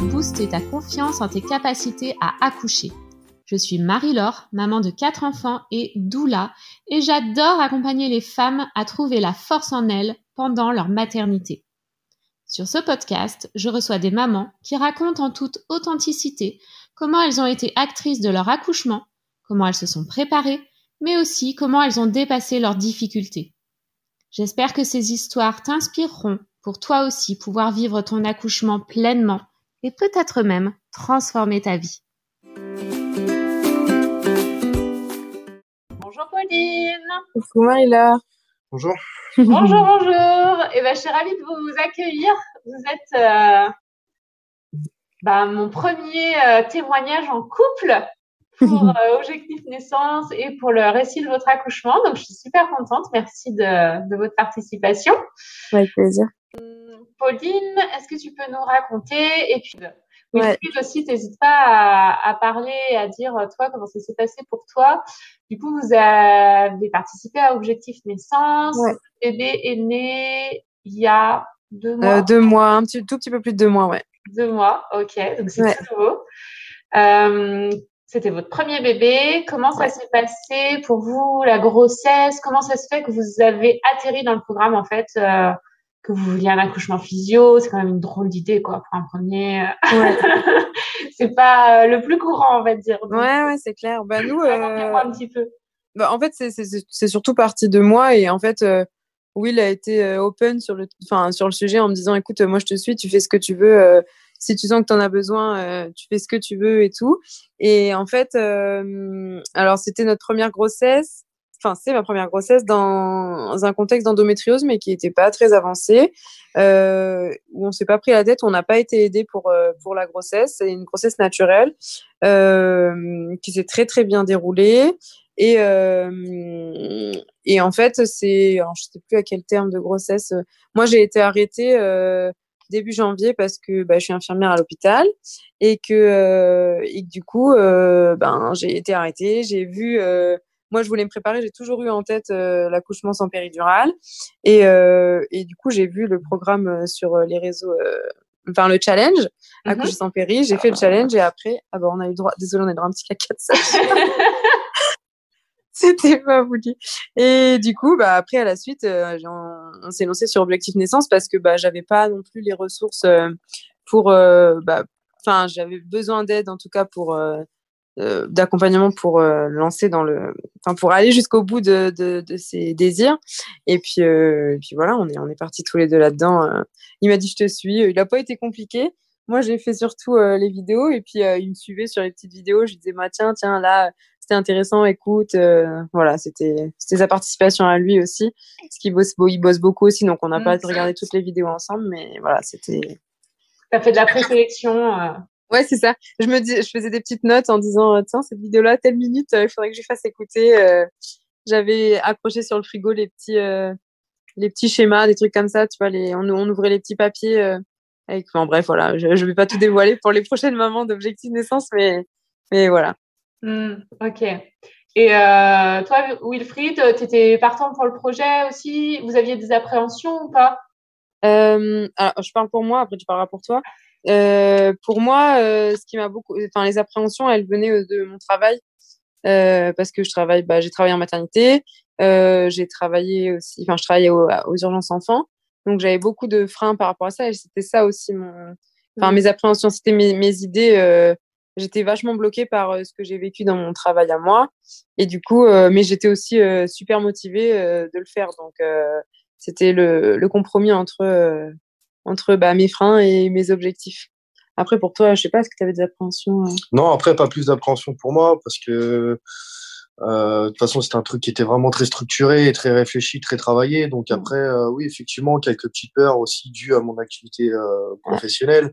Booster ta confiance en tes capacités à accoucher. Je suis Marie-Laure, maman de quatre enfants et doula, et j'adore accompagner les femmes à trouver la force en elles pendant leur maternité. Sur ce podcast, je reçois des mamans qui racontent en toute authenticité comment elles ont été actrices de leur accouchement, comment elles se sont préparées, mais aussi comment elles ont dépassé leurs difficultés. J'espère que ces histoires t'inspireront pour toi aussi pouvoir vivre ton accouchement pleinement et peut-être même transformer ta vie. Bonjour Pauline. Coucou Maïla. Bonjour. Bonjour, bonjour. Et eh ben, je suis ravie de vous accueillir. Vous êtes euh, bah, mon premier euh, témoignage en couple pour euh, Objectif Naissance et pour le récit de votre accouchement. Donc, je suis super contente. Merci de, de votre participation. Avec plaisir. Hum, Pauline, est-ce que tu peux nous raconter et puis oui, aussi, n'hésite pas à, à, parler, à dire toi comment ça s'est passé pour toi. Du coup, vous avez participé à Objectif Naissance. Ouais. Le bébé est né il y a deux mois. Euh, deux mois, un petit, tout petit peu plus de deux mois, ouais. Deux mois, ok. Donc c'est ouais. très nouveau. Euh, c'était votre premier bébé. Comment ça s'est passé pour vous, la grossesse? Comment ça se fait que vous avez atterri dans le programme, en fait, euh, que vous vouliez un accouchement physio? C'est quand même une drôle d'idée, quoi, pour un premier. Ouais. c'est pas euh, le plus courant, on va dire. Donc, ouais, ouais, c'est clair. Bah, nous, euh... un petit peu. Bah, en fait, c'est surtout parti de moi et en fait, euh, Will a été open sur le, enfin, sur le sujet en me disant, écoute, moi, je te suis, tu fais ce que tu veux si tu sens que tu en as besoin, euh, tu fais ce que tu veux et tout. Et en fait, euh, alors c'était notre première grossesse. Enfin, c'est ma première grossesse dans un contexte d'endométriose, mais qui n'était pas très avancé, euh, où on s'est pas pris la tête, on n'a pas été aidé pour euh, pour la grossesse. C'est une grossesse naturelle euh, qui s'est très très bien déroulée. Et, euh, et en fait, c'est, je sais plus à quel terme de grossesse. Moi, j'ai été arrêtée euh, début janvier parce que bah, je suis infirmière à l'hôpital et que, euh, et que du coup, euh, ben, j'ai été arrêtée. J'ai vu, euh, moi, je voulais me préparer. J'ai toujours eu en tête euh, l'accouchement sans péridurale et, euh, et du coup, j'ai vu le programme sur les réseaux. Enfin, le challenge, mm -hmm. accoucher sans péri, j'ai fait le challenge et après, ah bah, on a eu droit, désolé, on a eu droit à un petit caca de ça. c'était pas voulu. Et du coup, bah, après, à la suite, euh, on, s'est lancé sur Objectif Naissance parce que bah, j'avais pas non plus les ressources euh, pour. Euh, bah, enfin, j'avais besoin d'aide en tout cas pour. D'accompagnement pour lancer dans le enfin pour aller jusqu'au bout de, de, de, ses désirs et puis puis voilà on est on est partis tous les deux là dedans il m'a dit je te suis il a pas été compliqué moi j'ai fait surtout les vidéos et puis il me suivait sur les petites vidéos je disais bah, tiens tiens là c'était intéressant, écoute, euh, voilà, c'était sa participation à lui aussi, parce qu'il bosse, il bosse beaucoup aussi, donc on n'a mmh, pas regardé toutes les vidéos ensemble, mais voilà, c'était. T'as fait de la présélection. Euh... Ouais, c'est ça. Je me dis, je faisais des petites notes en disant, euh, tiens, cette vidéo-là, telle minute, euh, il faudrait que je fasse écouter. Euh, J'avais accroché sur le frigo les petits les petits schémas, des trucs comme ça, tu vois, les, on, on ouvrait les petits papiers. avec, enfin, bref, voilà, je, je vais pas tout dévoiler pour les prochaines mamans d'objectif naissance, mais mais voilà. Mmh, ok. Et euh, toi, Wilfried, tu étais partant pour le projet aussi? Vous aviez des appréhensions ou pas? Euh, alors, Je parle pour moi, après tu parleras pour toi. Euh, pour moi, ce qui m'a beaucoup, enfin les appréhensions, elles venaient de mon travail parce que je travaille, bah, j'ai travaillé en maternité, j'ai travaillé aussi, enfin je travaillais aux, aux urgences enfants, donc j'avais beaucoup de freins par rapport à ça et c'était ça aussi mon, enfin mmh. mes appréhensions, c'était mes, mes idées j'étais vachement bloquée par euh, ce que j'ai vécu dans mon travail à moi. Et du coup, euh, mais j'étais aussi euh, super motivée de le faire. Donc, c'était le, le, compromis entre, entre bah, mes freins et mes objectifs. Après, pour toi, je sais pas, est-ce que tu avais des appréhensions Non, après, pas plus d'appréhension pour moi parce que euh, de toute façon, c'était un truc qui était vraiment très structuré, très réfléchi, très travaillé. Donc après, euh, oui, effectivement, quelques petites peurs aussi dues à mon activité euh, professionnelle.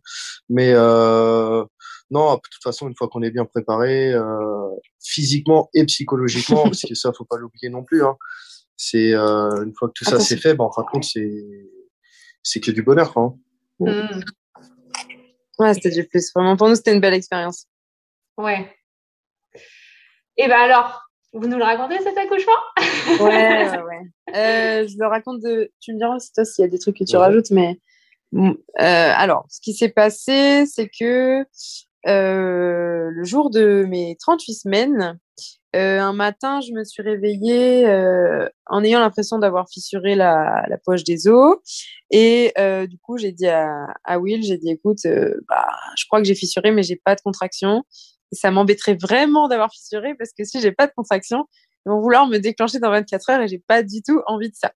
Mais non, de toute façon, une fois qu'on est bien préparé, physiquement et psychologiquement, parce que ça, faut pas l'oublier non plus. Hein, c'est une fois que tout ça c'est fait, ben, en fin de compte, c'est c'est que du bonheur, quoi. Hein. Mmh. Ouais, c'était du plus. Vraiment, pour nous, c'était une belle expérience. Ouais. Et ben alors, vous nous le racontez cet accouchement? Ouais, ouais, ouais. Euh, je le raconte de. Tu me diras aussi toi s'il y a des trucs que tu ouais. rajoutes, mais alors, ce qui s'est passé, c'est que le jour de mes 38 semaines, un matin, je me suis réveillée en ayant l'impression d'avoir fissuré la, la, poche des os. Et du coup, j'ai dit à, à Will, j'ai dit, écoute, bah, je crois que j'ai fissuré, mais j'ai pas de contraction. Et ça m'embêterait vraiment d'avoir fissuré parce que si j'ai pas de contraction, ils vont vouloir me déclencher dans 24 heures et j'ai pas du tout envie de ça.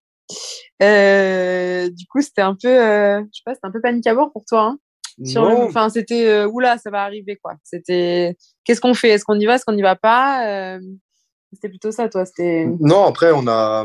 Euh, du coup, c'était un peu, euh, je sais pas, c'était un peu panique à bord pour toi. Hein Enfin, c'était euh, oula, ça va arriver quoi. C'était, qu'est-ce qu'on fait? Est-ce qu'on y va? Est-ce qu'on n'y va pas? Euh, C'était plutôt ça, toi. C'était. Non, après, on a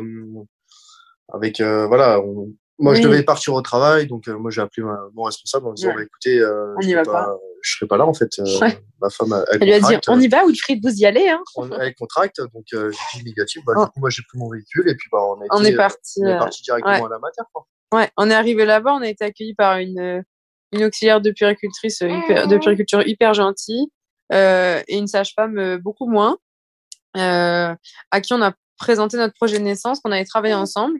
avec voilà, on, moi, je devais partir au travail, donc euh, moi j'ai appelé mon responsable en disant bah, écoutez, euh, on je, pas, je serai pas là en fait. Euh, ma femme, elle, lui a dit on y va, Wilfried, vous y allez. Hein. On, elle contracte, donc j'ai dit négatif. Bah, Du coup, moi j'ai pris mon véhicule et puis bah, on, a on été, est parti, on est parti directement à la matière. Quoi. Ouais, on est arrivé là-bas, on a été accueillis par une, une auxiliaire de puricultrice hyper, de puriculture hyper gentille et une sage-femme beaucoup moins, à qui on a présenté notre projet de naissance, qu'on avait travaillé ensemble.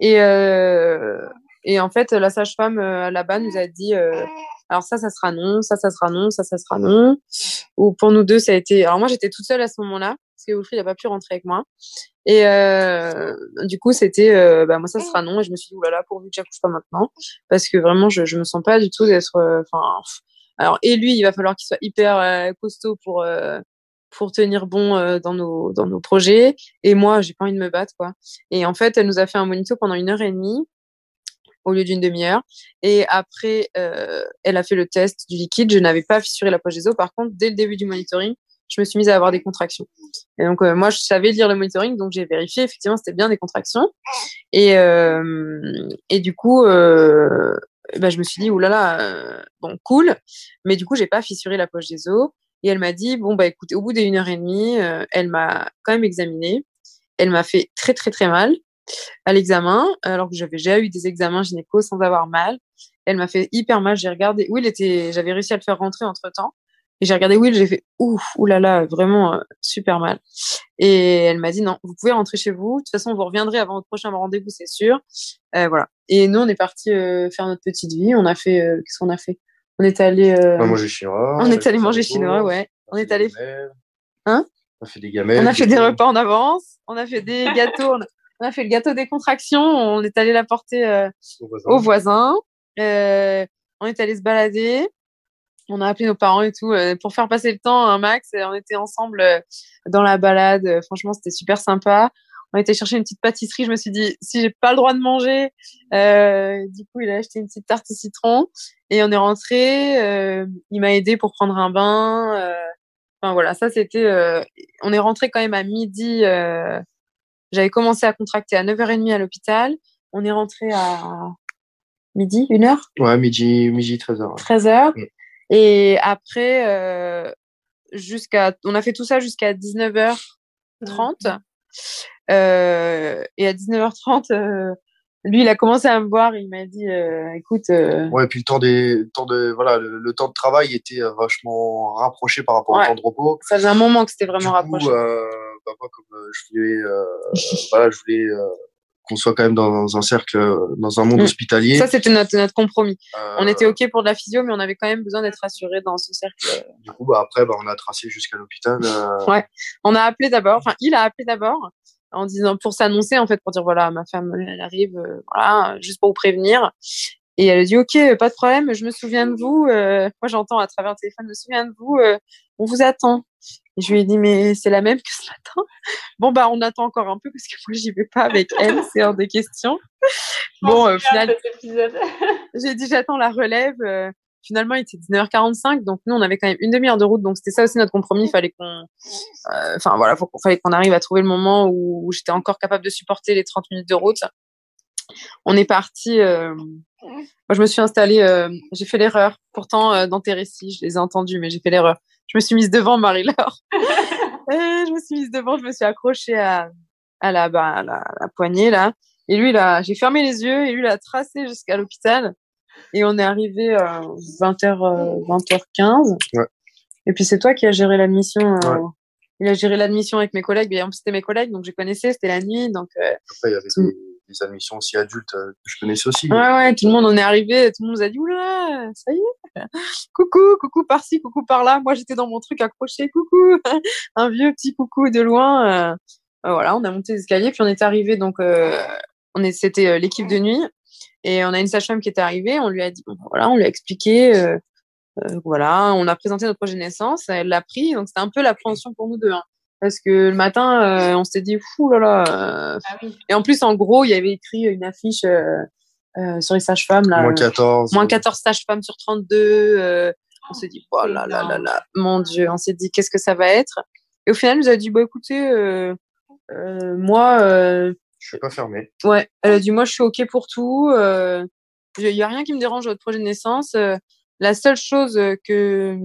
Et, euh, et en fait, la sage-femme euh, là-bas nous a dit euh, alors ça, ça sera non, ça, ça sera non, ça, ça sera non. Ou pour nous deux, ça a été. Alors moi, j'étais toute seule à ce moment-là parce que Wilfried n'a pas pu rentrer avec moi. Et euh, du coup, c'était euh, bah moi, ça sera non. Et je me suis dit oulala, pourvu que j'accouche pas maintenant, parce que vraiment, je je me sens pas du tout d'être. Enfin, alors et lui, il va falloir qu'il soit hyper costaud pour pour tenir bon dans nos dans nos projets. Et moi, j'ai pas envie de me battre quoi. Et en fait, elle nous a fait un monito pendant une heure et demie au lieu d'une demi-heure. Et après, euh, elle a fait le test du liquide. Je n'avais pas fissuré la poche des os. Par contre, dès le début du monitoring, je me suis mise à avoir des contractions. Et donc, euh, moi, je savais lire le monitoring, donc j'ai vérifié. Effectivement, c'était bien des contractions. Et, euh, et du coup, euh, bah, je me suis dit, oulala, euh, bon, cool. Mais du coup, j'ai pas fissuré la poche des os. Et elle m'a dit, bon, bah écoutez, au bout d'une heure et demie, euh, elle m'a quand même examiné. Elle m'a fait très, très, très mal à l'examen, alors que j'avais déjà eu des examens gynéco sans avoir mal. Elle m'a fait hyper mal. J'ai regardé. Will était, j'avais réussi à le faire rentrer entre temps. Et j'ai regardé Will, j'ai fait ouf, oulala, vraiment euh, super mal. Et elle m'a dit non, vous pouvez rentrer chez vous. De toute façon, vous reviendrez avant votre prochain rendez-vous, c'est sûr. Euh, voilà. Et nous, on est parti euh, faire notre petite vie. On a fait, euh, qu'est-ce qu'on a fait? On est allé. On manger chinois. On est allé manger chinois, ouais. On, est allé. Hein? On a fait des gamelles. On a fait des repas en avance. On a fait des gâteaux on a fait le gâteau des contractions, on est allé l'apporter euh, aux voisins. Euh, on est allé se balader. On a appelé nos parents et tout euh, pour faire passer le temps un max. on était ensemble euh, dans la balade. franchement, c'était super sympa. On été chercher une petite pâtisserie. Je me suis dit, si j'ai pas le droit de manger, du coup, il a acheté une petite tarte au citron et on est rentré. il m'a aidé pour prendre un bain. Enfin voilà, ça c'était. on est rentré quand même à midi j'avais commencé à contracter à 9h30 à l'hôpital. On est rentré à midi, une heure? Ouais, midi, midi 13h. 13h. Et après, euh, jusqu'à, on a fait tout ça jusqu'à 19h30. Euh, et à 19h30, euh, lui, il a commencé à me voir. Il m'a dit, euh, écoute. Euh, ouais, puis le temps des, temps de, voilà, le, temps de travail était euh, vachement rapproché par rapport au temps de repos. Ça faisait un moment que c'était vraiment du coup, rapproché. Bah, moi, comme je voulais, voilà, je voulais qu'on soit quand même dans un cercle, dans un monde Mm. hospitalier. Ça, c'était notre, notre compromis. On était OK pour de la physio, mais on avait quand même besoin d'être assuré dans ce cercle. Du coup, bah, après, bah, on a tracé jusqu'à l'hôpital. Ouais. On a appelé d'abord, enfin, il a appelé d'abord en disant pour s'annoncer en fait pour dire voilà ma femme elle arrive euh, voilà juste pour vous prévenir. Et elle a dit ok pas de problème je me souviens de vous euh, moi j'entends à travers le téléphone je me souviens de vous euh, on vous attend. Et je lui ai dit mais c'est la même que ce matin? Bon bah on attend encore un peu parce que moi j'y vais pas avec elle c'est hors de question. Bon au final j'ai dit j'attends la relève finalement, il était 19h45, donc nous, on avait quand même une demi-heure de route, donc c'était ça aussi notre compromis. Il fallait qu'on, enfin voilà, faut, fallait qu'on arrive à trouver le moment où, où j'étais encore capable de supporter les 30 minutes de route. On est parti. Euh... Moi, je me suis installée. Euh... J'ai fait l'erreur. Pourtant, euh, dans tes récits, je les ai entendus, mais j'ai fait l'erreur. Je me suis mise devant Marie-Laure. je me suis mise devant. Je me suis accrochée à, à la, bah, à la, la poignée là. Et lui, là, j'ai fermé les yeux et lui, il a tracé jusqu'à l'hôpital. Et on est arrivé à 20h, 20h15. Ouais. Et puis c'est toi qui as géré l'admission. Euh, Ouais. Il a géré l'admission avec mes collègues. Et en plus, c'était mes collègues, donc je connaissais, c'était la nuit. Donc, euh, Après, il y avait des, des admissions aussi adultes que je connaissais aussi. Ouais, ouais, tout le monde en est arrivé, tout le monde nous a dit, oula, ça y est, coucou, coucou par-ci, coucou par-là. Moi, j'étais dans mon truc accroché, coucou, un vieux petit coucou de loin. voilà, on a monté les escaliers, puis on est arrivé, donc, on est, c'était l'équipe de nuit, et on a une sage-femme qui était arrivée, on lui a dit, voilà, on lui a expliqué, euh, voilà, on a présenté notre projet de naissance, elle l'a pris, donc c'était un peu l'appréhension pour nous deux. Hein. parce que le matin, euh, on s'était dit, fou là là. Euh, ah oui. Et en plus, en gros, il y avait écrit une affiche sur les sages-femmes. Là, moins 14. Moins 14 sages-femmes sur 32. on s'est dit, oh là là là là, mon Dieu, on s'est dit, qu'est-ce que ça va être? Et au final, elle nous a dit, bah écoutez, moi. Je suis pas fermé. Ouais, elle a dit, moi, je suis OK pour tout. Il n'y a rien qui me dérange à votre projet de naissance. La seule chose euh, que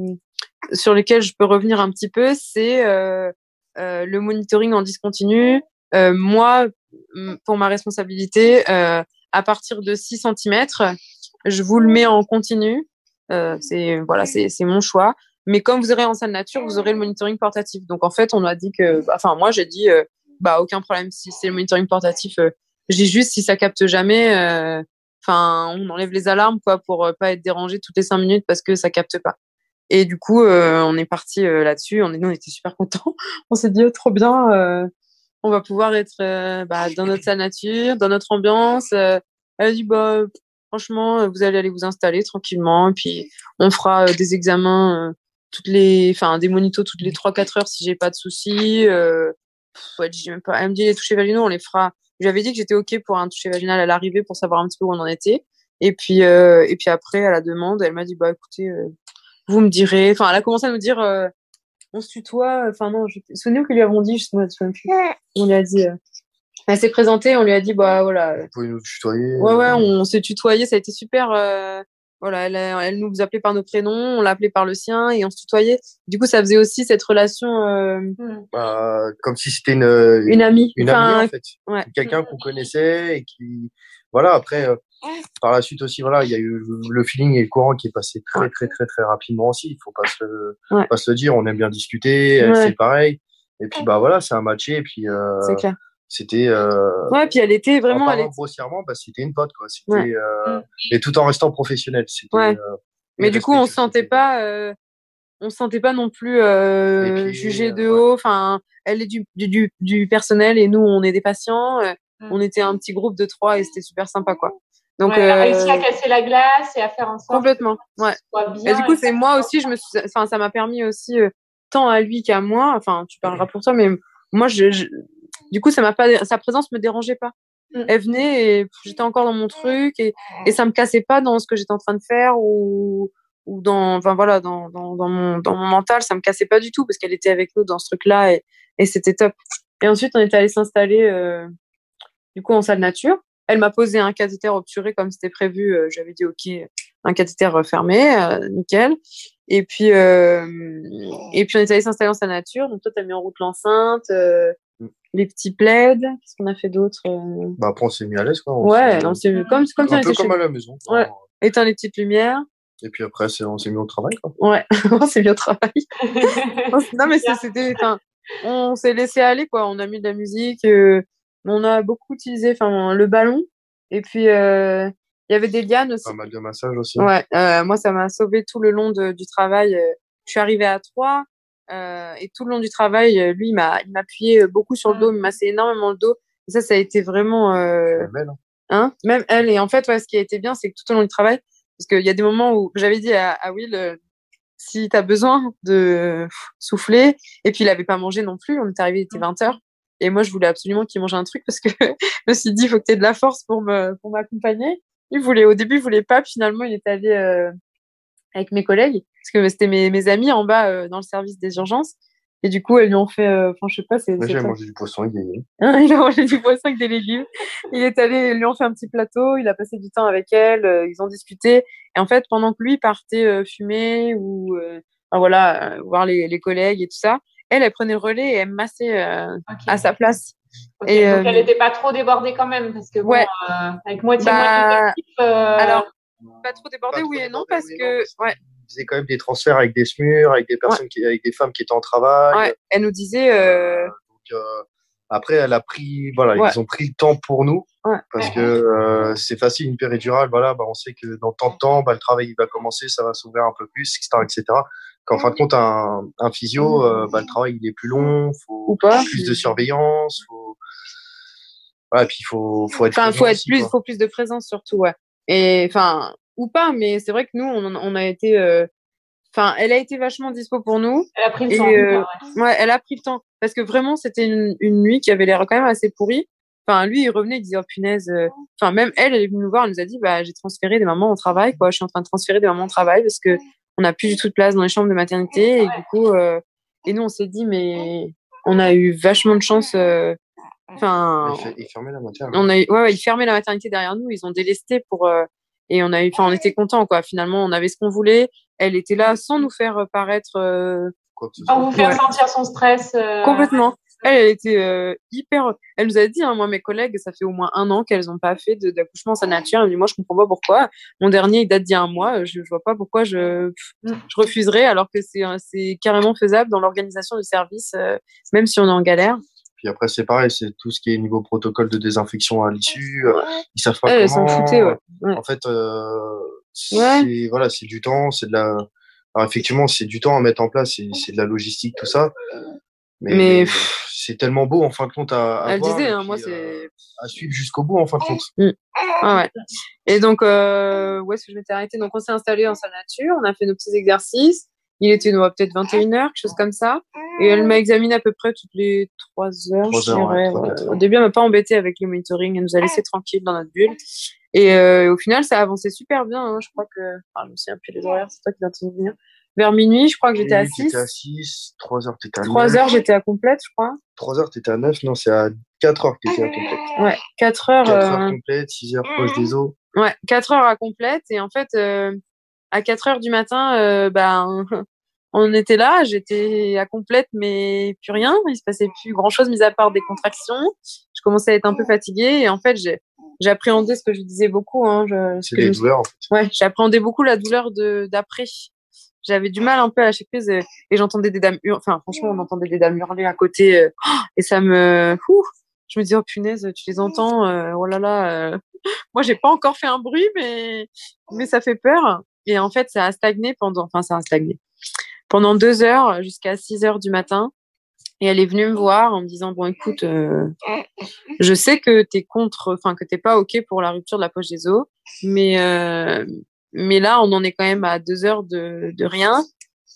sur lequel je peux revenir un petit peu, c'est euh, euh, le monitoring en discontinu. Euh, moi, pour ma responsabilité, euh, à partir de 6 cm, je vous le mets en continu. c'est voilà, c'est mon choix. Mais comme vous aurez en salle nature, vous aurez le monitoring portatif. Donc en fait, on a dit que, enfin moi j'ai dit, bah aucun problème si c'est le monitoring portatif. je dis juste si ça capte jamais, Enfin, on enlève les alarmes quoi pour euh, pas être dérangé toutes les cinq minutes parce que ça capte pas. Et du coup, euh, on est parti euh, là-dessus. On est, nous, on était super contents. on s'est dit oh, trop bien. on va pouvoir être bah, dans notre nature, dans notre ambiance. elle a dit bah franchement, vous allez aller vous installer tranquillement, puis on fera des examens toutes les, enfin des monitos toutes les trois quatre heures si j'ai pas de soucis. Ouais, même pas. Elle me dit les touchés vaginaux, on les fera j'avais dit que j'étais ok pour un toucher vaginal à l'arrivée pour savoir un petit peu où on en était. Et puis euh, et puis après à la demande, elle m'a dit bah écoutez, euh, vous me direz. Enfin, elle a commencé à nous dire euh, on se tutoie. Enfin non, je... souvenez-vous que lui avons dit, je me souviens plus. On lui a dit. Euh, elle s'est présentée, on lui a dit bah voilà. Vous pouvez nous tutoyer. Ouais ouais, on, s'est tutoyé, ça a été super. Voilà, elle, elle, nous appelait par nos prénoms, on l'appelait par le sien et on se tutoyait. Du coup, ça faisait aussi cette relation. Hmm. Bah, comme si c'était une, une amie. Une amie en fait. Ouais. Quelqu'un qu'on connaissait et qui, voilà. Après, par la suite aussi, voilà, il y a eu le feeling et le courant qui est passé très, très, très, très rapidement aussi. Il faut pas se, le, pas se le dire. On aime bien discuter. C'est pareil. Et puis, bah voilà, c'est un matché. Et puis, euh, c'était. Euh, ouais, puis elle était vraiment. En grossièrement, bah, c'était une pote, quoi. C'était, euh, et tout en restant professionnel. Ouais. Euh, Mais du coup, on se sentait pas. Euh, on se sentait pas non plus euh, jugé de haut. Enfin, elle est du, du, du, personnel et nous, on est des patients. Mm. On était un petit groupe de trois et c'était super sympa, quoi. Donc, ouais, elle a réussi à casser la glace et à faire en sorte complètement. Ouais. et du coup, c'est moi aussi, je me suis, enfin, ça m'a permis aussi tant à lui qu'à moi. Enfin, tu parleras pour toi, mais moi, je, je... du coup, ça m'a pas, sa présence me dérangeait pas. Mm. Elle venait et j'étais encore dans mon truc et, et ça me cassait pas dans ce que j'étais en train de faire ou ou dans enfin voilà dans, dans, dans mon dans mon mental ça me cassait pas du tout parce qu'elle était avec nous dans ce truc là et, et c'était top et ensuite on est allé s'installer euh, du coup en salle nature elle m'a posé un cathéter obturé comme c'était prévu euh, j'avais dit ok un cathéter fermé euh, nickel et puis euh, et puis on est allé s'installer en salle nature donc toi t'as mis en route l'enceinte mm. Les petits plaids qu'est-ce qu'on a fait d'autre bah après on s'est mis à l'aise quoi ouais on s'est comme comme un peu comme à la maison ouais éteint les petites lumières et puis après, on s'est mis au travail. Quoi. Ouais, on s'est mis au travail. non, mais c'était. On s'est laissé aller, quoi. On a mis de la musique. Euh, on a beaucoup utilisé enfin, le ballon. Et puis, euh, il y avait des lianes aussi. Pas mal de massages aussi. Ouais, euh, moi, ça m'a sauvé tout le long de, du travail. Je suis arrivée à 3. Et tout le long du travail, lui, il m'a appuyé beaucoup sur le dos, il m'a massé énormément le dos. Et ça, ça a été vraiment. Euh... Même elle. Hein. hein Même elle. Et en fait, ouais, ce qui a été bien, c'est que tout au long du travail, parce qu'il y a des moments où j'avais dit à, à Will, euh, si tu as besoin de souffler, et puis il avait pas mangé non plus, on est arrivé, il était 20 heures. Et moi, je voulais absolument qu'il mange un truc parce que je me suis dit, il faut que tu aies de la force pour me pour m'accompagner. Il voulait, au début, il voulait pas, finalement, il est allé euh, avec mes collègues, parce que c'était mes, mes amis en bas euh, dans le service des urgences. Et du coup, elles lui ont fait, euh, enfin, je sais pas, c'est. Moi, j'ai mangé du poisson avec des légumes. Hein, il a mangé du poisson avec des légumes. Il est allé, ils lui ont fait un petit plateau, il a passé du temps avec elle, euh, ils ont discuté. Et en fait, pendant que lui partait euh, fumer ou, enfin, voilà, voir les, les, collègues et tout ça, elle, elle prenait le relais et elle massait à sa place. Okay, et, donc, elle n'était pas trop débordée quand même, parce que bon, ouais. avec moitié bah, Alors, pas trop débordée, oui et non, parce que, ouais faisait quand même des transferts avec des SMUR, avec des personnes, qui, avec des femmes qui étaient en travail. Ouais. Elle nous disait. Euh... Donc, euh, après, elle a pris, voilà, ils ont pris le temps pour nous. Parce que euh, c'est facile, une péridurale, voilà, bah, on sait que dans tant de temps, bah, le travail il va commencer, ça va s'ouvrir un peu plus, etc. etc. Qu'en fin de compte, un, un physio, euh, bah, le travail il est plus long, faut plus de surveillance, faut... Puis il faut, faut être enfin, faut être plus, faut plus de présence surtout, ouais. Et enfin, ou pas, mais c'est vrai que nous, on, on a été, euh, enfin, elle a été vachement dispo pour nous. Elle a pris le temps. ouais. ouais. elle a pris le temps parce que vraiment, c'était une, une nuit qui avait l'air quand même assez pourrie. Enfin, lui, il revenait, il disait, oh punaise. euh, Enfin, même elle, elle est venue nous voir, elle nous a dit, bah, j'ai transféré des mamans au travail, quoi. Je suis en train de transférer des mamans au travail parce que on n'a plus du tout de place dans les chambres de maternité. Et du coup, euh, et nous, on s'est dit, mais on a eu vachement de chance. euh, Enfin, Il, fait- il fermait la maternité. on a eu, ouais, ouais, ils fermaient la maternité derrière nous, ils ont délesté pour, euh, et on a eu, enfin, on était contents, quoi. Finalement, on avait ce qu'on voulait. Elle était là sans nous faire paraître euh, que ce Sans vous faire Ouais. sentir son stress. euh, complètement. Elle, elle était euh, hyper. Elle nous a dit, hein, moi, mes collègues, ça fait au moins un an qu'elles n'ont pas fait d'accouchement en sa nature. Elle me dit, moi, je comprends pas pourquoi. Mon dernier, il date d'il y a un mois. Je, je vois pas pourquoi je, Mm. je refuserais, alors que c'est, euh, c'est carrément faisable dans l'organisation du service, euh, même si on est en galère. Puis après, c'est pareil, c'est tout ce qui est niveau protocole de désinfection à l'issue. euh, Ils savent pas s'en comment. ouais. Ouais. En fait, euh, Ouais. c'est voilà, c'est du temps, c'est de la. Alors effectivement, c'est du temps à mettre en place, c'est de la logistique, tout ça. Mais, c'est tellement beau en fin de compte à, à Elle voir disait, hein, puis, moi, euh, c'est. à suivre jusqu'au bout en fin de compte. Ah ouais. Et donc, euh, où est-ce que je m'étais arrêtée? Donc, on s'est installé en salle nature, on a fait nos petits exercices. Il était ouais, peut-être 21h, quelque chose comme ça. Et elle m'a examiné à peu près toutes les 3 heures, Trois je heures, ouais, dirais. trois, ouais. heures. Au début, elle m'a pas embêté avec le monitoring, elle nous a laissé tranquille dans notre bulle. Et euh, au final, ça a avancé super bien. hein. Je crois que. Enfin, je me souviens plus les horaires, c'est toi qui viens de te souvenir. Vers minuit, je crois que j'étais à Oui, 6. T'étais à 6, 3 heures, t'étais à 3 9. heures, j'étais à complète, je crois. 3 heures, t'étais à 9. Non, c'est à 4 heures que t'étais à complète. Ouais, 4 heures. 4 euh, heures complète, 6 heures proche des os. Ouais, 4 heures à complète. Et en fait, euh, à 4 heures du matin, euh, ben, on était là, j'étais à complète, mais plus rien. Il se passait plus grand chose, mis à part des contractions. Je commençais à être un peu fatiguée. Et en fait, j'ai, appréhendé ce que je disais beaucoup. Hein, je, C'est je me- douleurs en fait. Ouais, j'ai appréhendé beaucoup la douleur de, d'après. J'avais du mal un peu à lâcher prise et j'entendais des dames hurler. Enfin, franchement, on entendait des dames hurler à côté. euh, et ça me. Ouh, je me dis, oh punaise, tu les entends. euh, oh là là. euh. Moi, j'ai pas encore fait un bruit, mais, mais ça fait peur. Et en fait, ça a stagné pendant. Enfin, ça a stagné. Pendant deux heures jusqu'à 6 heures du matin. Et elle est venue me voir en me disant, bon, écoute, euh, je sais que t'es contre, enfin, que t'es pas OK pour la rupture de la poche des os, mais, euh, mais là, on en est quand même à deux heures de, de rien.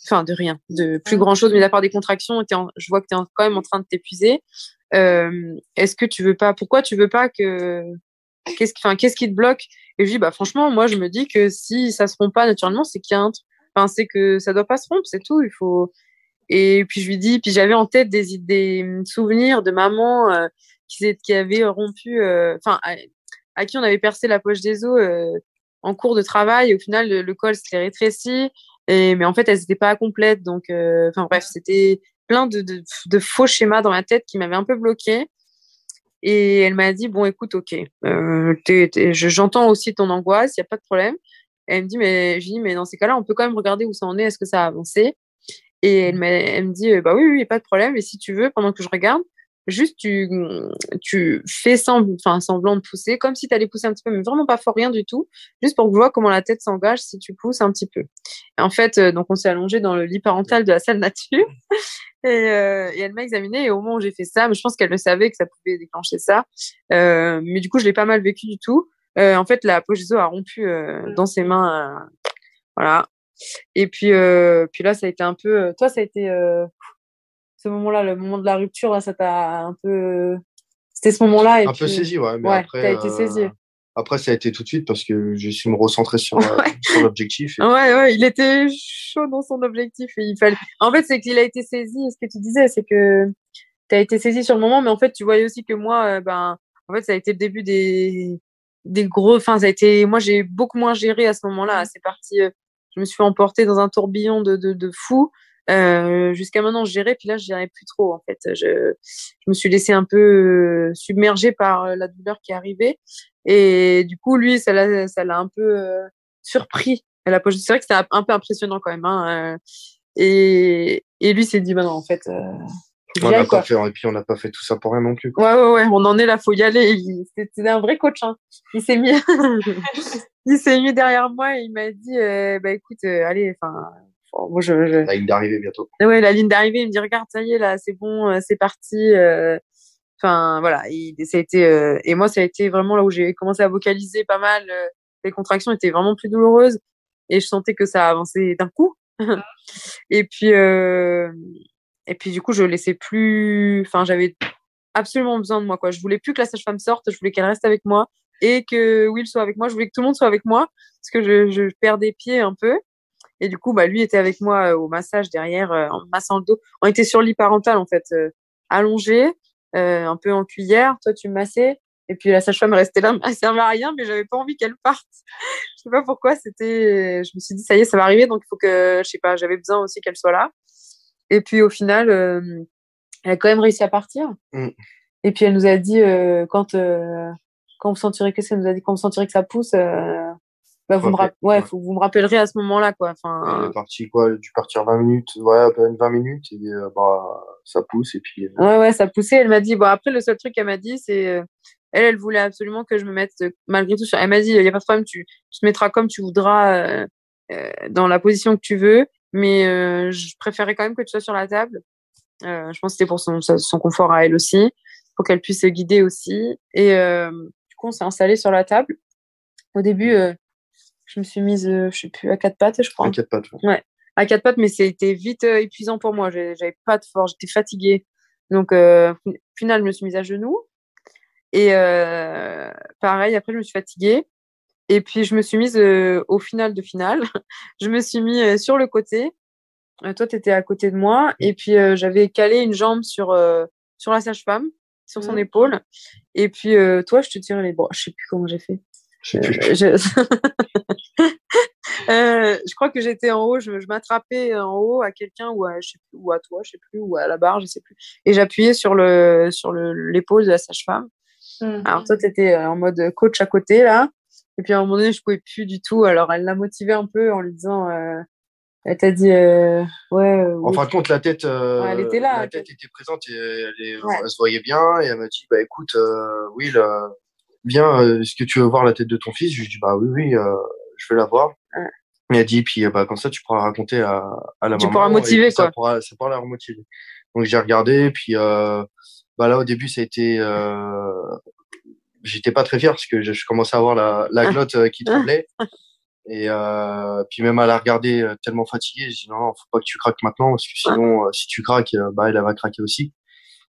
Enfin, de rien, de plus grand chose, mais à part des contractions, t'es en- je vois que tu es quand même en train de t'épuiser. Euh, Est-ce que tu veux pas, pourquoi tu veux pas que, qu'est-ce qui, qu'est-ce qui te bloque? Et je dis, bah, franchement, moi, je me dis que si ça se rompt pas naturellement, c'est qu'il y a un truc, enfin, c'est que ça doit pas se rompre, c'est tout. Il faut, et puis je lui dis, puis j'avais en tête des, souvenirs de maman euh, qui, avait rompu, euh, enfin, à, qui on avait percé la poche des os euh, en cours de travail. Au final, le, le col s'était rétréci, et, mais en fait, elles n'étaient pas complètes. Donc, enfin bref, c'était plein de, faux schémas dans ma tête qui m'avaient un peu bloqué. Et elle m'a dit, bon, écoute, ok, j'entends aussi ton angoisse, il n'y a pas de problème. Et elle me dit, mais je dis, mais dans ces cas-là, on peut quand même regarder où ça en est, est-ce que ça a avancé? Et elle, m'a- elle me dit, euh, bah oui, oui, pas de problème. Et si tu veux, pendant que je regarde, juste tu, tu fais semblant, enfin, semblant de pousser, comme si tu allais pousser un petit peu, mais vraiment pas fort, rien du tout, juste pour que je vois comment la tête s'engage si tu pousses un petit peu. Et en fait, euh, donc on s'est allongé dans le lit parental de la salle nature. Et, euh, et elle m'a examiné et au moment où j'ai fait ça, mais je pense qu'elle le savait que ça pouvait déclencher ça. Euh, mais du coup, je l'ai pas mal vécu du tout. Euh, en fait, la os a rompu euh, dans ses mains. euh, voilà. Et puis, puis là, ça a été un peu. toi, ça a été ce moment-là, le moment de la rupture. Là, ça t'a un peu. C'était ce moment-là. Et Un puis... peu saisi, ouais. Mais ouais, après, t'as été euh, saisi. Après, ça a été tout de suite parce que je suis me recentrer sur, euh, l'objectif. et- Ouais, ouais, il était chaud dans son objectif et il fallait. En fait, c'est qu'il a été saisi. Ce que tu disais, c'est que tu as été saisi sur le moment, mais en fait, tu voyais aussi que moi, euh, ben, en fait, ça a été le début des des gros. Enfin, ça a été. Moi, j'ai beaucoup moins géré à ce moment-là. C'est parti. euh, Je me suis emportée dans un tourbillon de de, de fou. Euh, Jusqu'à maintenant, je gérais, puis là, je gérais plus trop. En fait, je je me suis laissée un peu euh, submergée par euh, la douleur qui arrivait. Et du coup, lui, ça l'a, ça l'a un peu euh, surpris à la poche. C'est vrai que c'était un peu impressionnant quand même. Hein, euh, et, et lui s'est dit, bah non, en fait, euh, on n'a pas fait, et puis on n'a pas fait tout ça pour rien non plus. Quoi. Ouais, ouais, ouais, on en est là, faut y aller. C'était un vrai coach. Hein. Il s'est mis, il s'est mis derrière moi et il m'a dit, euh, bah écoute, euh, allez, enfin, moi je, La ligne d'arrivée bientôt. Ouais, la ligne d'arrivée, il me dit, regarde, ça y est, là, c'est bon, euh, c'est parti. Enfin, voilà, et, ça a été, et moi, ça a été vraiment là où j'ai commencé à vocaliser pas mal. les contractions étaient vraiment plus douloureuses et je sentais que ça avançait d'un coup. et puis, et puis, du coup, je laissais plus. Enfin, j'avais absolument besoin de moi, quoi. Je voulais plus que la sage-femme sorte, je voulais qu'elle reste avec moi et que Will soit avec moi. Je voulais que tout le monde soit avec moi parce que je, je perdais pied un peu. Et du coup, bah, lui était avec moi euh, au massage derrière, euh, en massant le dos. On était sur lit parental, en fait, euh, allongé, un peu en cuillère. Toi, tu me massais. Et puis la sage-femme restait là, elle servait à rien, mais j'avais pas envie qu'elle parte. je sais pas pourquoi. C'était, je me suis dit ça y est, ça va arriver, donc il faut que, je sais pas, j'avais besoin aussi qu'elle soit là. Et puis au final, euh, elle a quand même réussi à partir. Mm. Et puis elle nous a dit euh, quand euh, quand vous sentirez qu'est-ce qu'elle nous a dit quand vous sentirez que ça pousse, bah, vous, me ouais, Faut, vous me rappellerez à ce moment-là quoi. Enfin. Elle est partie quoi, dû partir 20 minutes, ouais, à peine 20 minutes et bah ça pousse et puis. Ouais ouais, ça poussait. Elle m'a dit bon après le seul truc qu'elle m'a dit c'est elle, elle voulait absolument que je me mette malgré tout sur. Elle m'a dit il y a pas de problème, tu, tu te mettras comme tu voudras dans la position que tu veux. Mais euh, je préférais quand même que tu sois sur la table. Euh, je pense que c'était pour son, son confort à elle aussi, pour qu'elle puisse se guider aussi. Et euh, du coup, on s'est installé sur la table. Au début, je me suis mise, je sais plus, à quatre pattes, je crois. À quatre pattes. Ouais. À quatre pattes, mais c'était vite épuisant pour moi. J'avais pas de force, j'étais fatiguée. Donc, euh, final, je me suis mise à genoux. Et pareil, après, je me suis fatiguée. Et puis, je me suis mise euh, au final de finale. je me suis mis euh, sur le côté. Euh, toi, tu étais à côté de moi. Et puis, j'avais calé une jambe sur, sur la sage-femme, sur son mmh. épaule. Et puis, toi, je te tirais les bras. Je sais plus comment j'ai fait. Je sais plus. Je... je crois que j'étais en haut, je, m'attrapais en haut à quelqu'un ou à, je sais plus, ou à toi, je sais plus, ou à la barre, je sais plus. Et j'appuyais sur le sur l'épaule de la sage-femme. Mmh. Alors toi, tu étais en mode coach à côté là. Et puis à un moment donné, je pouvais plus du tout. Alors elle l'a motivé un peu en lui disant, euh, elle t'a dit, euh, ouais. Euh, en fin de compte, la tête, elle était là. La tête était présente et elle, se voyait bien. Et elle m'a dit, bah écoute, oui, viens, est-ce que tu veux voir la tête de ton fils? Je lui ai dit, bah oui, oui, je vais la voir. Et elle a dit, puis bah comme ça, tu pourras raconter à, à la maman. Tu pourras motiver quoi. Ça pourra, ça pourra la remotiver. Donc j'ai regardé, puis bah là au début ça a été j'étais pas très fier parce que je, je commençais à avoir la, la glotte euh, qui tremblait. Et euh, puis même à la regarder euh, tellement fatiguée, je dis non, non, faut pas que tu craques maintenant parce que sinon, euh, si tu craques, bah elle, va craquer aussi.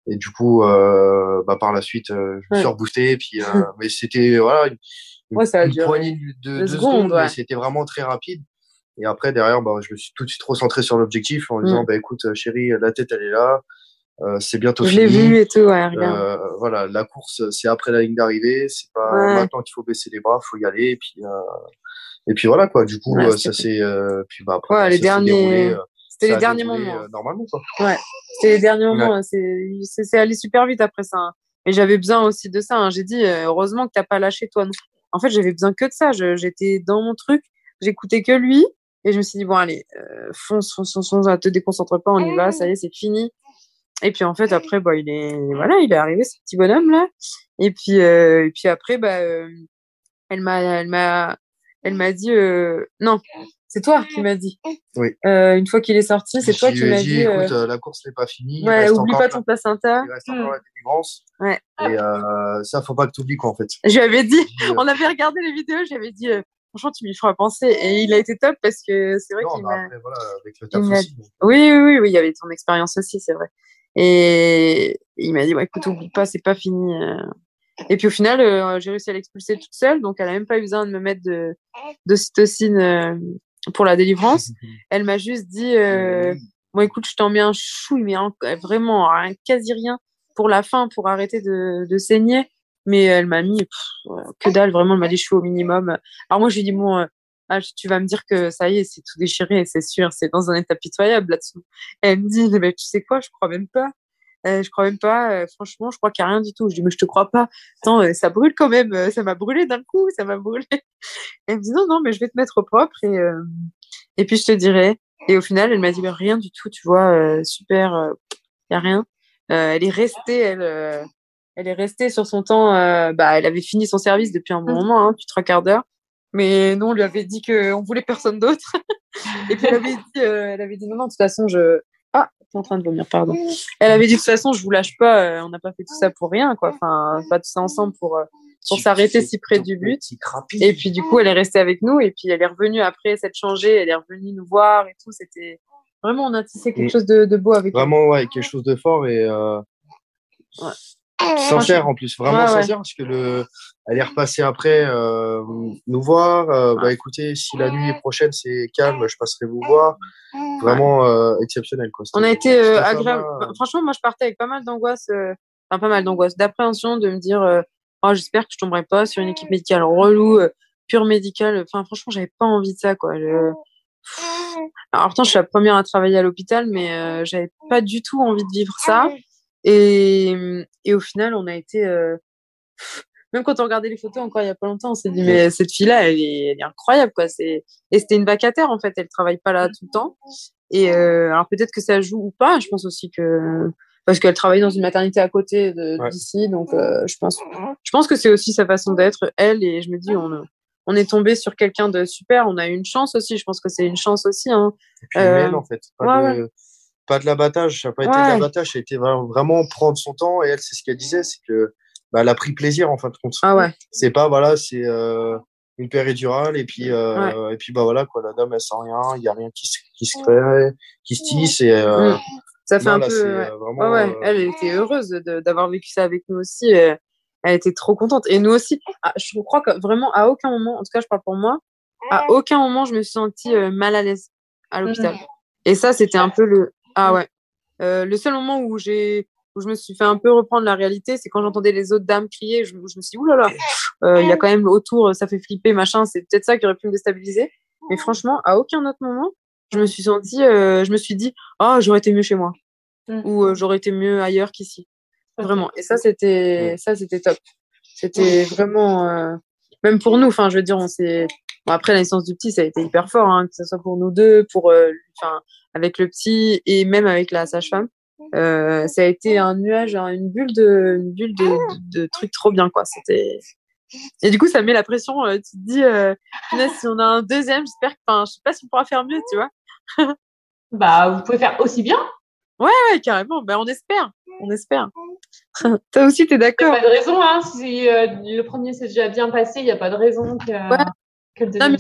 Et du coup, euh, bah par la suite, je me suis reboosté. Puis, mais c'était voilà une, ouais, ça une poignée de, de, secondes, mais c'était vraiment très rapide. Et après derrière, bah je me suis tout de suite recentré sur l'objectif en disant, mm. bah écoute, chérie, la tête elle est là, euh, c'est bientôt je fini. Je l'ai vu et tout, ouais, regarde. Euh, voilà, la course, c'est après la ligne d'arrivée. C'est pas maintenant qu'il faut baisser les bras, faut y aller. Et puis, euh, et puis voilà quoi. Du coup, ça c'est. puis bah après, ouais, les derniers. C'était les derniers moments. normalement quoi. Ouais, c'était les derniers moments. C'est c'est allé super vite après ça. Hein. Et j'avais besoin aussi de ça. Hein. J'ai dit heureusement que t'as pas lâché toi. En fait, j'avais besoin que de ça. J'étais dans mon truc. J'écoutais que lui. Et je me suis dit bon allez, fonce, fonce, fonce, fonce, te déconcentre pas, on y va, ça y est, c'est fini. Et puis en fait après bah il est voilà il est arrivé ce petit bonhomme là et puis euh, et puis après bah euh, elle m'a elle m'a elle m'a dit euh, non c'est toi qui m'as dit oui une fois qu'il est sorti c'est toi qui m'as dit, dit écoute la course n'est pas finie ouais oublie pas ton placenta il reste encore la délivrance ouais et ça faut pas que tu oublies quoi en fait je lui avais dit on avait regardé les vidéos j'avais dit franchement, tu m'y feras penser. Et il a été top parce que c'est vrai qu'il m'a. Voilà, avec le taf aussi. Oui, oui, oui, il y avait ton expérience aussi, c'est vrai. Et il m'a dit, bah, écoute, oublie pas, c'est pas fini. Euh. Et puis au final, euh, j'ai réussi à l'expulser toute seule, donc elle a même pas eu besoin de me mettre de d'ocytocine euh, pour la délivrance. Elle m'a juste dit, bon écoute, je t'en mets un chouille, mais vraiment rien, quasi rien pour la fin, pour arrêter de, de saigner. Mais elle m'a mis que dalle, vraiment, elle m'a dit je suis au minimum. Alors moi je lui ai dit bon, ah, tu vas me dire que ça y est, c'est tout déchiré, c'est sûr, c'est dans un état pitoyable là-dessous. Elle me dit, mais tu sais quoi, je crois même pas. Euh, je crois même pas, euh, franchement, je crois qu'il n'y a rien du tout. Je dis, mais je te crois pas. Attends, euh, ça brûle quand même, ça m'a brûlé d'un coup, ça m'a brûlé. Elle me dit, non, non, mais je vais te mettre au propre et, et puis je te dirai. Et au final, elle m'a dit, mais rien du tout, tu vois, super, il n'y a rien. elle est restée, elle, elle est restée sur son temps. bah, elle avait fini son service depuis un bon mmh. moment, hein, depuis trois quarts d'heure. Mais nous, on lui avait dit qu'on voulait personne d'autre. et puis elle avait dit, elle avait dit non, non, de toute façon, je, ah, t'es en train de vomir, pardon. Elle avait dit de toute façon, je vous lâche pas, on n'a pas fait tout ça pour rien, quoi. Enfin, pas tout ça ensemble pour, pour s'arrêter si près du but. Et puis du coup, elle est restée avec nous et puis elle est revenue après s'être changée, elle est revenue nous voir et tout. C'était vraiment on a tissé quelque chose de, beau avec. Vraiment ouais, quelque chose de fort et euh... sincère en plus, vraiment sincère parce que le, elle est repassée après euh, nous voir. Euh, bah écoutez, si la nuit prochaine c'est calme, je passerai vous voir. Vraiment euh, exceptionnel quoi. On a été agréable. Franchement, moi je partais avec pas mal d'angoisse, enfin pas mal d'angoisse, d'appréhension de me dire oh, j'espère que je tomberai pas sur une équipe médicale relou, euh, pure médicale. Enfin, franchement, j'avais pas envie de ça, quoi. Alors, pourtant, je suis la première à travailler à l'hôpital, mais euh, j'avais pas du tout envie de vivre ça. Et, et au final, on a été. Euh... Même quand on regardait les photos encore il y a pas longtemps, on s'est dit, mais cette fille-là, elle est, elle est incroyable, quoi. C'est... Et c'était une vacataire, en fait. Elle travaille pas là tout le temps. Et euh, alors, peut-être que ça joue ou pas. Je pense aussi que parce qu'elle travaille dans une maternité à côté d'ici, donc euh, je pense, je pense que c'est aussi sa façon d'être, elle, et je me dis, on, on est tombé sur quelqu'un de super, on a eu une chance aussi, je pense que c'est une chance aussi. Hein. Et puis euh, en fait, pas, de, pas de l'abattage, ça n'a pas été de l'abattage, ça a été vraiment prendre son temps, et elle, c'est ce qu'elle disait, c'est que bah, elle a pris plaisir en fin de compte. Ah ouais. C'est pas, voilà, c'est euh, une péridurale, et puis, euh, et puis bah voilà, quoi, la dame, elle sent rien, il n'y a rien qui se, qui se crée, qui se tisse, et, euh, mm ça fait un peu. Ouais. ouais, euh, Elle était heureuse d'avoir vécu ça avec nous aussi. Elle était trop contente. Et nous aussi, ah, je crois que vraiment, à aucun moment, en tout cas, je parle pour moi, à aucun moment, je me suis sentie euh, mal à l'aise à l'hôpital. Mmh. Et ça, c'était un peu le. Ah ouais. le seul moment où j'ai où je me suis fait un peu reprendre la réalité, c'est quand j'entendais les autres dames crier. Je, je me suis dit, oulala, il y a quand même autour, ça fait flipper, machin. C'est peut-être ça qui aurait pu me déstabiliser. Mais franchement, à aucun autre moment, je me suis sentie, euh, je me suis dit, oh, j'aurais été mieux chez moi. Mmh. Ou euh, j'aurais été mieux ailleurs qu'ici. Vraiment. Et ça, c'était, ça, c'était top. C'était vraiment, euh, même pour nous, enfin, je veux dire, on s'est, bon, après la naissance du petit, ça a été hyper fort, hein, que ce soit pour nous deux, pour, enfin, avec le petit et même avec la sage-femme. Euh, ça a été un nuage, une bulle de, une bulle de, de, trucs trop bien, quoi. C'était, et du coup, ça met la pression. tu te dis, euh, si on a un deuxième, j'espère que, enfin, je sais pas si on pourra faire mieux, tu vois. bah, vous pouvez faire aussi bien. Ouais, ouais, carrément. Ben, on espère. On espère. Toi aussi, t'es d'accord. Pas de raison, hein. Si euh, le premier s'est déjà bien passé, il n'y a pas de raison que, que mal.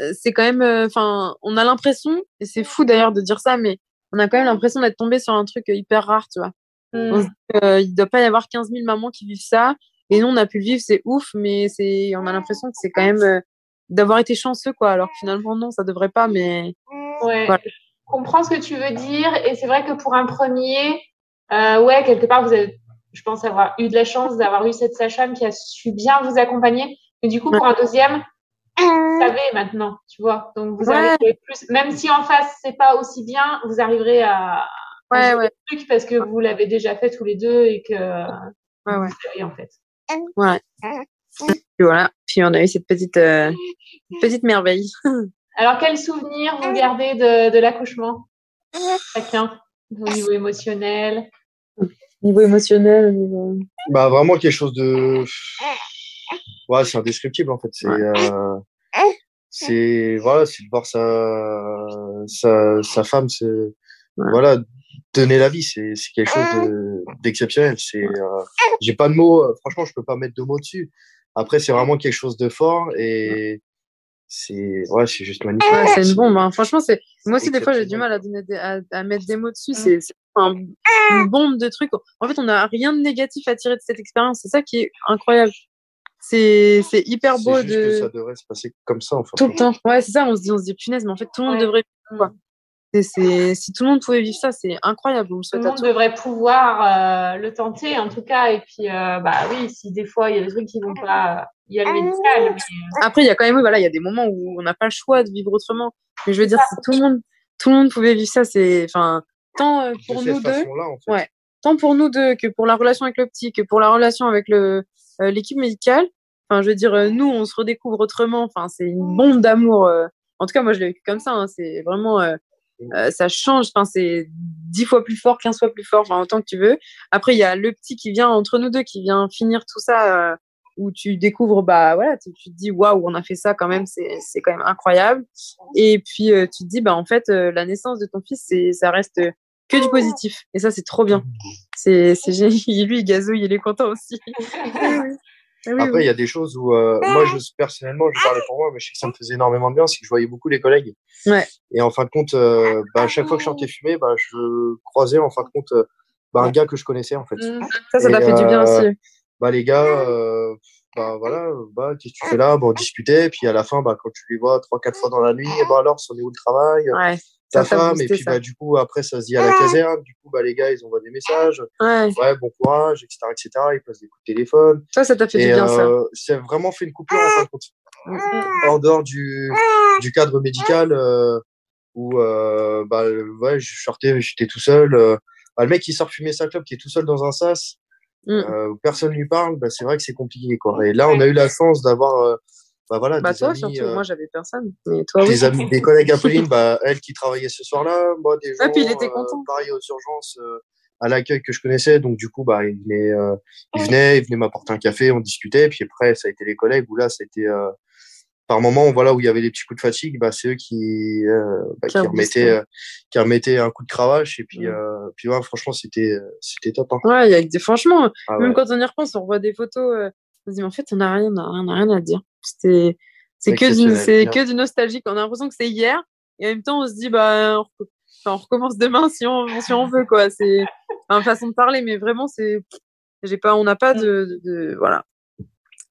Euh, c'est quand même, euh, enfin, on a l'impression, et c'est fou d'ailleurs de dire ça, mais on a quand même l'impression d'être tombé sur un truc hyper rare, tu vois. Mmh. il ne doit pas y avoir 15 000 mamans qui vivent ça. Et nous, on a pu le vivre, c'est ouf, mais c'est, on a l'impression que c'est quand même d'avoir été chanceux, quoi. Alors finalement, non, ça devrait pas, mais. Ouais. Je comprends ce que tu veux dire. Et c'est vrai que pour un premier, euh, ouais, quelque part, vous avez, je pense avoir eu de la chance d'avoir eu cette sage-femme qui a su bien vous accompagner. Mais du coup, pour un deuxième, vous savez maintenant, tu vois. Donc, vous arriverez plus, même si en face, c'est pas aussi bien, vous arriverez à, ouais, ouais. truc parce que vous l'avez déjà fait tous les deux et que, ouais, ouais. Savez, en fait. Ouais. Et voilà. Puis on a eu cette petite, euh, petite merveille. Alors, quel souvenir vous gardez de, de l'accouchement? Chacun, au niveau émotionnel Niveau émotionnel, niveau... Bah, vraiment quelque chose de. Ouais, c'est indescriptible en fait. C'est. Euh, c'est voilà, c'est de voir sa, sa, sa femme, c'est voilà, donner la vie, c'est quelque chose d'exceptionnel. C'est, euh, j'ai pas de mots. Franchement, je peux pas mettre de mots dessus. Après, c'est vraiment quelque chose de fort et c'est ouais, c'est juste magnifique. Ouais, c'est une bombe. Hein. Franchement, c'est moi aussi des fois j'ai du mal à, donner à, mettre des mots dessus. C'est une bombe de trucs. En fait, on n'a rien de négatif à tirer de cette expérience. C'est ça qui est incroyable. C'est c'est hyper beau juste de. Que ça devrait se passer comme ça en fait. Tout le temps. Ouais, c'est ça. On se dit on se dit punaise, mais en fait tout le monde devrait. Quoi. C'est, si tout le monde pouvait vivre ça, c'est incroyable. tout le monde devrait pouvoir euh, le tenter, en tout cas. Et puis, euh, bah oui, si des fois il y a des trucs qui vont pas, il y a le médical. Euh, Après, il y a quand même, voilà, il y a des moments où on n'a pas le choix de vivre autrement. Mais je veux dire, si tout le monde, tout le monde pouvait vivre ça, c'est, enfin, tant pour nous deux, ouais, tant pour nous deux que pour la relation avec le petit, que pour la relation avec le l'équipe médicale. Enfin, je veux dire, nous, on se redécouvre autrement. Enfin, c'est une bombe d'amour. en tout cas, moi, je l'ai vécu comme ça. Hein. C'est vraiment euh, ça change. Enfin, c'est dix fois plus fort, quinze fois plus fort, enfin, autant que tu veux. Après, il y a le petit qui vient entre nous deux, qui vient finir tout ça, euh, où tu découvres, bah voilà, tu, tu te dis, waouh, on a fait ça quand même, c'est, c'est quand même incroyable. Et puis, euh, tu te dis, bah en fait, euh, la naissance de ton fils, ça reste que du positif. Et ça, c'est trop bien. C'est, c'est génial. Lui, il gazouille, il est content aussi. Ah Après, il y a des choses où, euh, moi, je, personnellement, je parlais pour moi, mais je sais que ça me faisait énormément de bien, c'est que je voyais beaucoup les collègues. Ouais. Et en fin de compte, euh, bah, à chaque fois que je chantais fumé, bah, je croisais, en fin de compte, euh, bah, un gars que je connaissais, en fait. Mmh. Ça, ça t'a fait du bien aussi. Bah, les gars, euh, bah, voilà, bah, qu'est-ce que tu fais là? Bon, on discutait, puis à la fin, bah, quand tu les vois trois, quatre fois dans la nuit, bah, alors, c'en est où le travail? Ouais. Ta femme, et puis, bah, du coup, après, ça se dit à la caserne, du coup, bah, les gars, ils envoient des messages, Ouais. ouais, bon courage, etc., etc., ils passent des coups de téléphone. Ça, ça t'a fait Et du bien, ça. euh, c'est vraiment fait une coupure en fin de compte. En dehors du, du cadre médical, euh, où euh, bah, ouais, je sortais, j'étais tout seul. euh, bah, le mec qui sort fumer sa clope, qui est tout seul dans un sas, Mm. euh, où personne lui parle, bah, c'est vrai que c'est compliqué. Quoi. Et là, on a eu la chance d'avoir euh, bah, voilà, Bah, des toi, amis, surtout. euh, Moi, j'avais personne. Mais toi, oui. des, amis, des collègues à Pauline, bah, elle qui travaillait ce soir-là, moi des gens, Ouais, puis il était euh, pareil aux urgences, euh, à l'accueil que je connaissais, donc du coup, bah, il venait, euh, il venait, il venait m'apporter un café, on discutait, puis après, ça a été les collègues, où là, ça a été, euh, par moment, voilà, où il y avait des petits coups de fatigue, bah, c'est eux qui, euh, bah, Qui remettaient, qui remettaient un coup de cravache, et puis, Mm. euh, puis ouais, franchement, c'était, c'était top, hein. Ouais, il y a des, franchement, Ah même ouais. quand on y repense, on voit des photos, euh, on se dit, mais en fait, on n'a rien, on a rien, on a rien à dire. C'est que que du nostalgique. On a l'impression que c'est hier, et en même temps, on se dit, bah, on, re- enfin, on recommence demain si on, si on veut, quoi. C'est une façon de parler, mais vraiment, c'est, j'ai pas, on n'a pas de, de, de- voilà,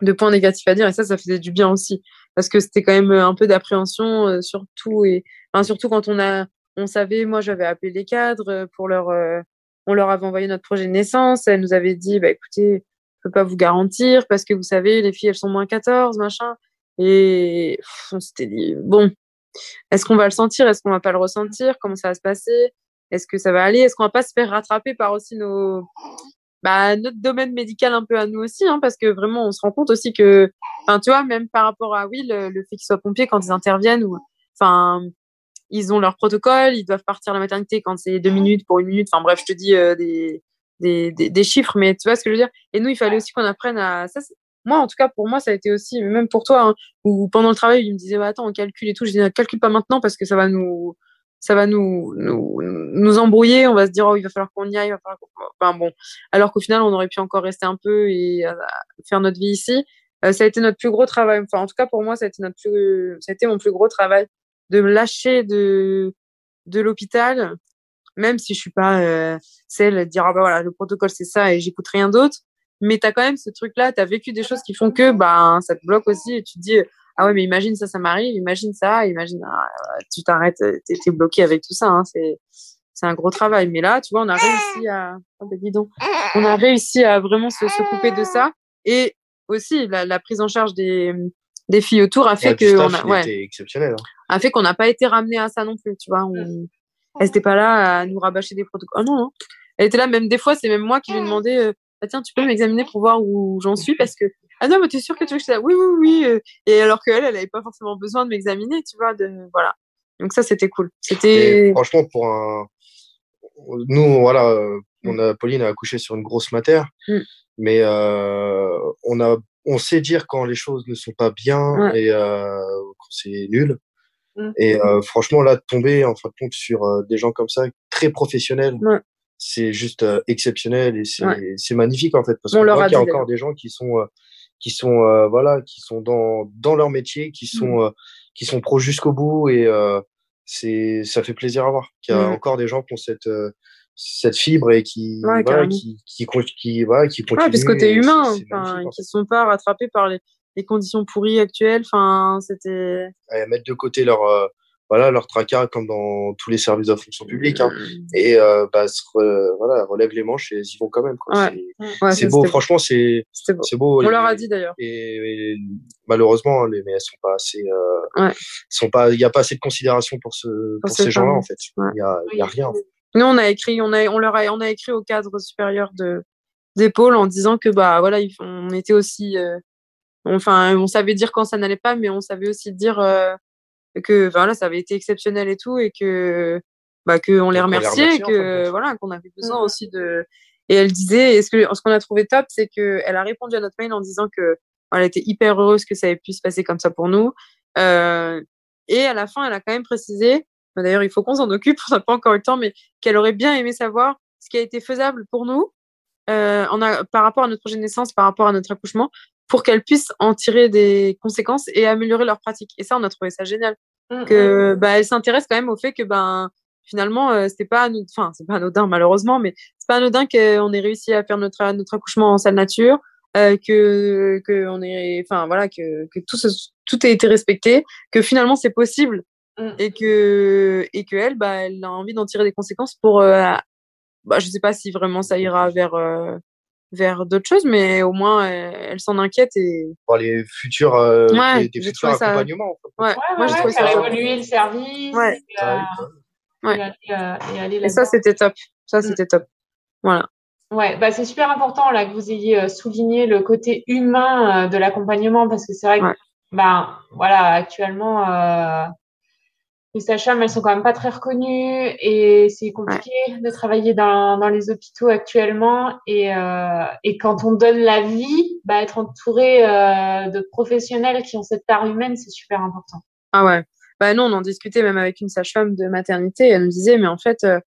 de points négatifs à dire, et ça, ça faisait du bien aussi, parce que c'était quand même euh, un peu d'appréhension, euh, surtout, et, enfin, surtout quand on a, on savait, moi, j'avais appelé les cadres euh, pour leur, euh, on leur avait envoyé notre projet de naissance. Elle nous avait dit, bah, écoutez, peux pas vous garantir parce que vous savez, les filles, elles sont moins 14, machin. Et pff, on s'était dit, bon, est-ce qu'on va le sentir? Est-ce qu'on va pas le ressentir? Comment ça va se passer? Est-ce que ça va aller? Est-ce qu'on va pas se faire rattraper par aussi nos, bah, notre domaine médical un peu à nous aussi, hein, parce que vraiment, on se rend compte aussi que, enfin, tu vois, même par rapport à, le, le fait qu'ils soient pompiers quand ils interviennent ou, enfin, ils ont leur protocole, ils doivent partir à la maternité quand c'est deux minutes pour une minute. Enfin bref, je te dis euh, des, des, des, des chiffres, mais tu vois ce que je veux dire? Et nous, il fallait aussi qu'on apprenne à ça. Moi, en tout cas, pour moi, ça a été aussi, même pour toi, hein, où pendant le travail, il me disait, bah, attends, on calcule et tout. Je dis, calcule pas maintenant parce que ça va nous, ça va nous, nous, nous embrouiller. On va se dire, oh, il va falloir qu'on y aille. il va falloir Enfin bon. Alors qu'au final, on aurait pu encore rester un peu et euh, faire notre vie ici. Euh, ça a été notre plus gros travail. Enfin, en tout cas, pour moi, ça a été notre plus, ça a été mon plus gros travail de me lâcher de, de l'hôpital, même si je suis pas euh, celle à dire, ah bah voilà, le protocole c'est ça et j'écoute rien d'autre. Mais tu as quand même ce truc-là, tu as vécu des choses qui font que bah, ça te bloque aussi et tu te dis, ah ouais, mais imagine ça, ça m'arrive, imagine ça, imagine, ah, tu t'arrêtes, t'es t'es bloqué avec tout ça. Hein, c'est c'est un gros travail. Mais là, tu vois, on a réussi à, oh, bah, dis donc, on a réussi à vraiment se, se couper de ça. Et aussi, la, la prise en charge des, des filles autour a fait que on a, ouais, exceptionnel. hein. a fait qu'on n'a pas été ramené à ça non plus, tu vois. On... Elle n'était pas là à nous rabâcher des protocoles. Oh non, non. Elle était là, même des fois, c'est même moi qui lui demandais, euh, Ah, tiens, tu peux m'examiner pour voir où j'en suis parce que, ah non, mais t'es sûr que tu veux que je sois là Oui, oui, oui. euh. Et alors qu'elle, elle n'avait pas forcément besoin de m'examiner, tu vois. De... Voilà. Donc ça, c'était cool. C'était. franchement, pour un, nous, voilà, euh, on a, Pauline a accouché sur une grosse matière, Mm. mais euh, on a, on sait dire quand les choses ne sont pas bien Ouais. et euh, quand c'est nul. Mm. Et euh, franchement, là, tomber en fin de compte sur euh, des gens comme ça, très professionnels, Ouais. c'est juste euh, exceptionnel et c'est Ouais. magnifique en fait parce On qu'on voit qu'il y a encore des gens qui sont euh, qui sont euh, voilà qui sont dans dans leur métier, qui Mm. sont euh, qui sont pros jusqu'au bout et euh, c'est ça fait plaisir à voir qu'il y a encore des gens qui ont cette euh, cette fibre et qui Ouais, voilà, qui qui qui voilà qui continuent Ouais, puis ce côté humain, enfin, qui sont pas rattrapés par les, les conditions pourries actuelles. Enfin, c'était. Et mettre de côté leur euh, voilà leur tracas comme dans tous les services de fonction publique hein. Mm. et euh, bah se re- voilà relève les manches et ils y vont quand même. Ouais. C'est- Ouais, beau franchement c'est c'est beau On Et- leur a dit d'ailleurs. et, et malheureusement les mais elles sont pas assez euh, Ouais. sont pas il y a pas assez de considération pour ce pour, ces ces gens-là en fait il y a il y a rien Nous, on a écrit, on a, on leur a, on a écrit au cadre supérieur de d'épaule en disant que bah voilà, on était aussi, euh, enfin, on savait dire quand ça n'allait pas, mais on savait aussi dire euh, que voilà, ça avait été exceptionnel et tout, et que bah, qu'on les remerciait, remercie, et en que voilà, qu'on avait besoin Mhm. aussi de. Et elle disait, et ce que ce qu'on a trouvé top, c'est que elle a répondu à notre mail en disant que elle était hyper heureuse que ça ait pu se passer comme ça pour nous. Euh, et à la fin, elle a quand même précisé, bah, d'ailleurs, il faut qu'on s'en occupe, on n'a pas encore eu le temps, mais qu'elle aurait bien aimé savoir ce qui a été faisable pour nous euh, en a, par rapport à notre projet de naissance, par rapport à notre accouchement, pour qu'elles puissent en tirer des conséquences et améliorer leur pratique. Et ça, on a trouvé ça génial Mm, que bah elle s'intéresse quand même au fait que ben finalement euh, c'était pas anodin- enfin c'est pas anodin malheureusement mais c'est pas anodin qu'on ait réussi à faire notre notre accouchement en salle nature euh, que que on est enfin voilà que que tout ce- tout a été respecté que finalement c'est possible Mm. et que et que elle bah elle a envie d'en tirer des conséquences pour euh, bah je sais pas si vraiment ça ira vers euh, vers d'autres choses mais au moins elle, elle s'en inquiète et Pour les futurs, euh, Ouais, des, des j'ai futurs trouvé ça- accompagnements. en fait. ouais, Ouais, moi ouais, j'ai trouvé ça évoluer le service Ouais. et, euh, Ouais. Ouais. et aller, euh, et aller et ça c'était top ça Mm. c'était top voilà Ouais, bah c'est super important là que vous ayez euh, souligné le côté humain euh, de l'accompagnement parce que c'est vrai que Ouais. bah voilà actuellement euh, les sages-femmes elles sont quand même pas très reconnues et c'est compliqué de travailler dans, dans les hôpitaux actuellement et euh, et quand on donne la vie, bah être entouré euh, de professionnels qui ont cette part humaine c'est super important. Ah ouais. Bah non, on en discutait même avec une sage-femme de maternité. Elle me disait, mais en fait, euh,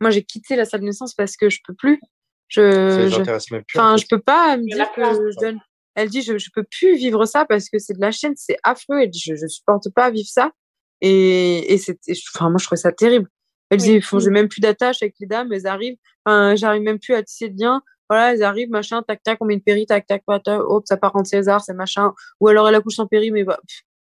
moi j'ai quitté la salle de naissance parce que je peux plus. Ça Je, je, intéresse même plus. en enfin, fait. je peux pas me en dire que je donne. Elle dit, je, je peux plus vivre ça parce que c'est de la chaîne, c'est affreux. Elle dit, je, je supporte pas vivre ça. Et, et je- enfin, moi je trouvais ça terrible. Elle Oui. faut, j'ai même plus d'attache avec les dames, elles arrivent. Enfin, j'arrive même plus à tisser de lien. Voilà, elles arrivent, machin, tac, tac, on met une péri, tac, tac, tac, tac, hop, ça part en César, c'est machin. Ou alors elle accouche sans péri, mais bah,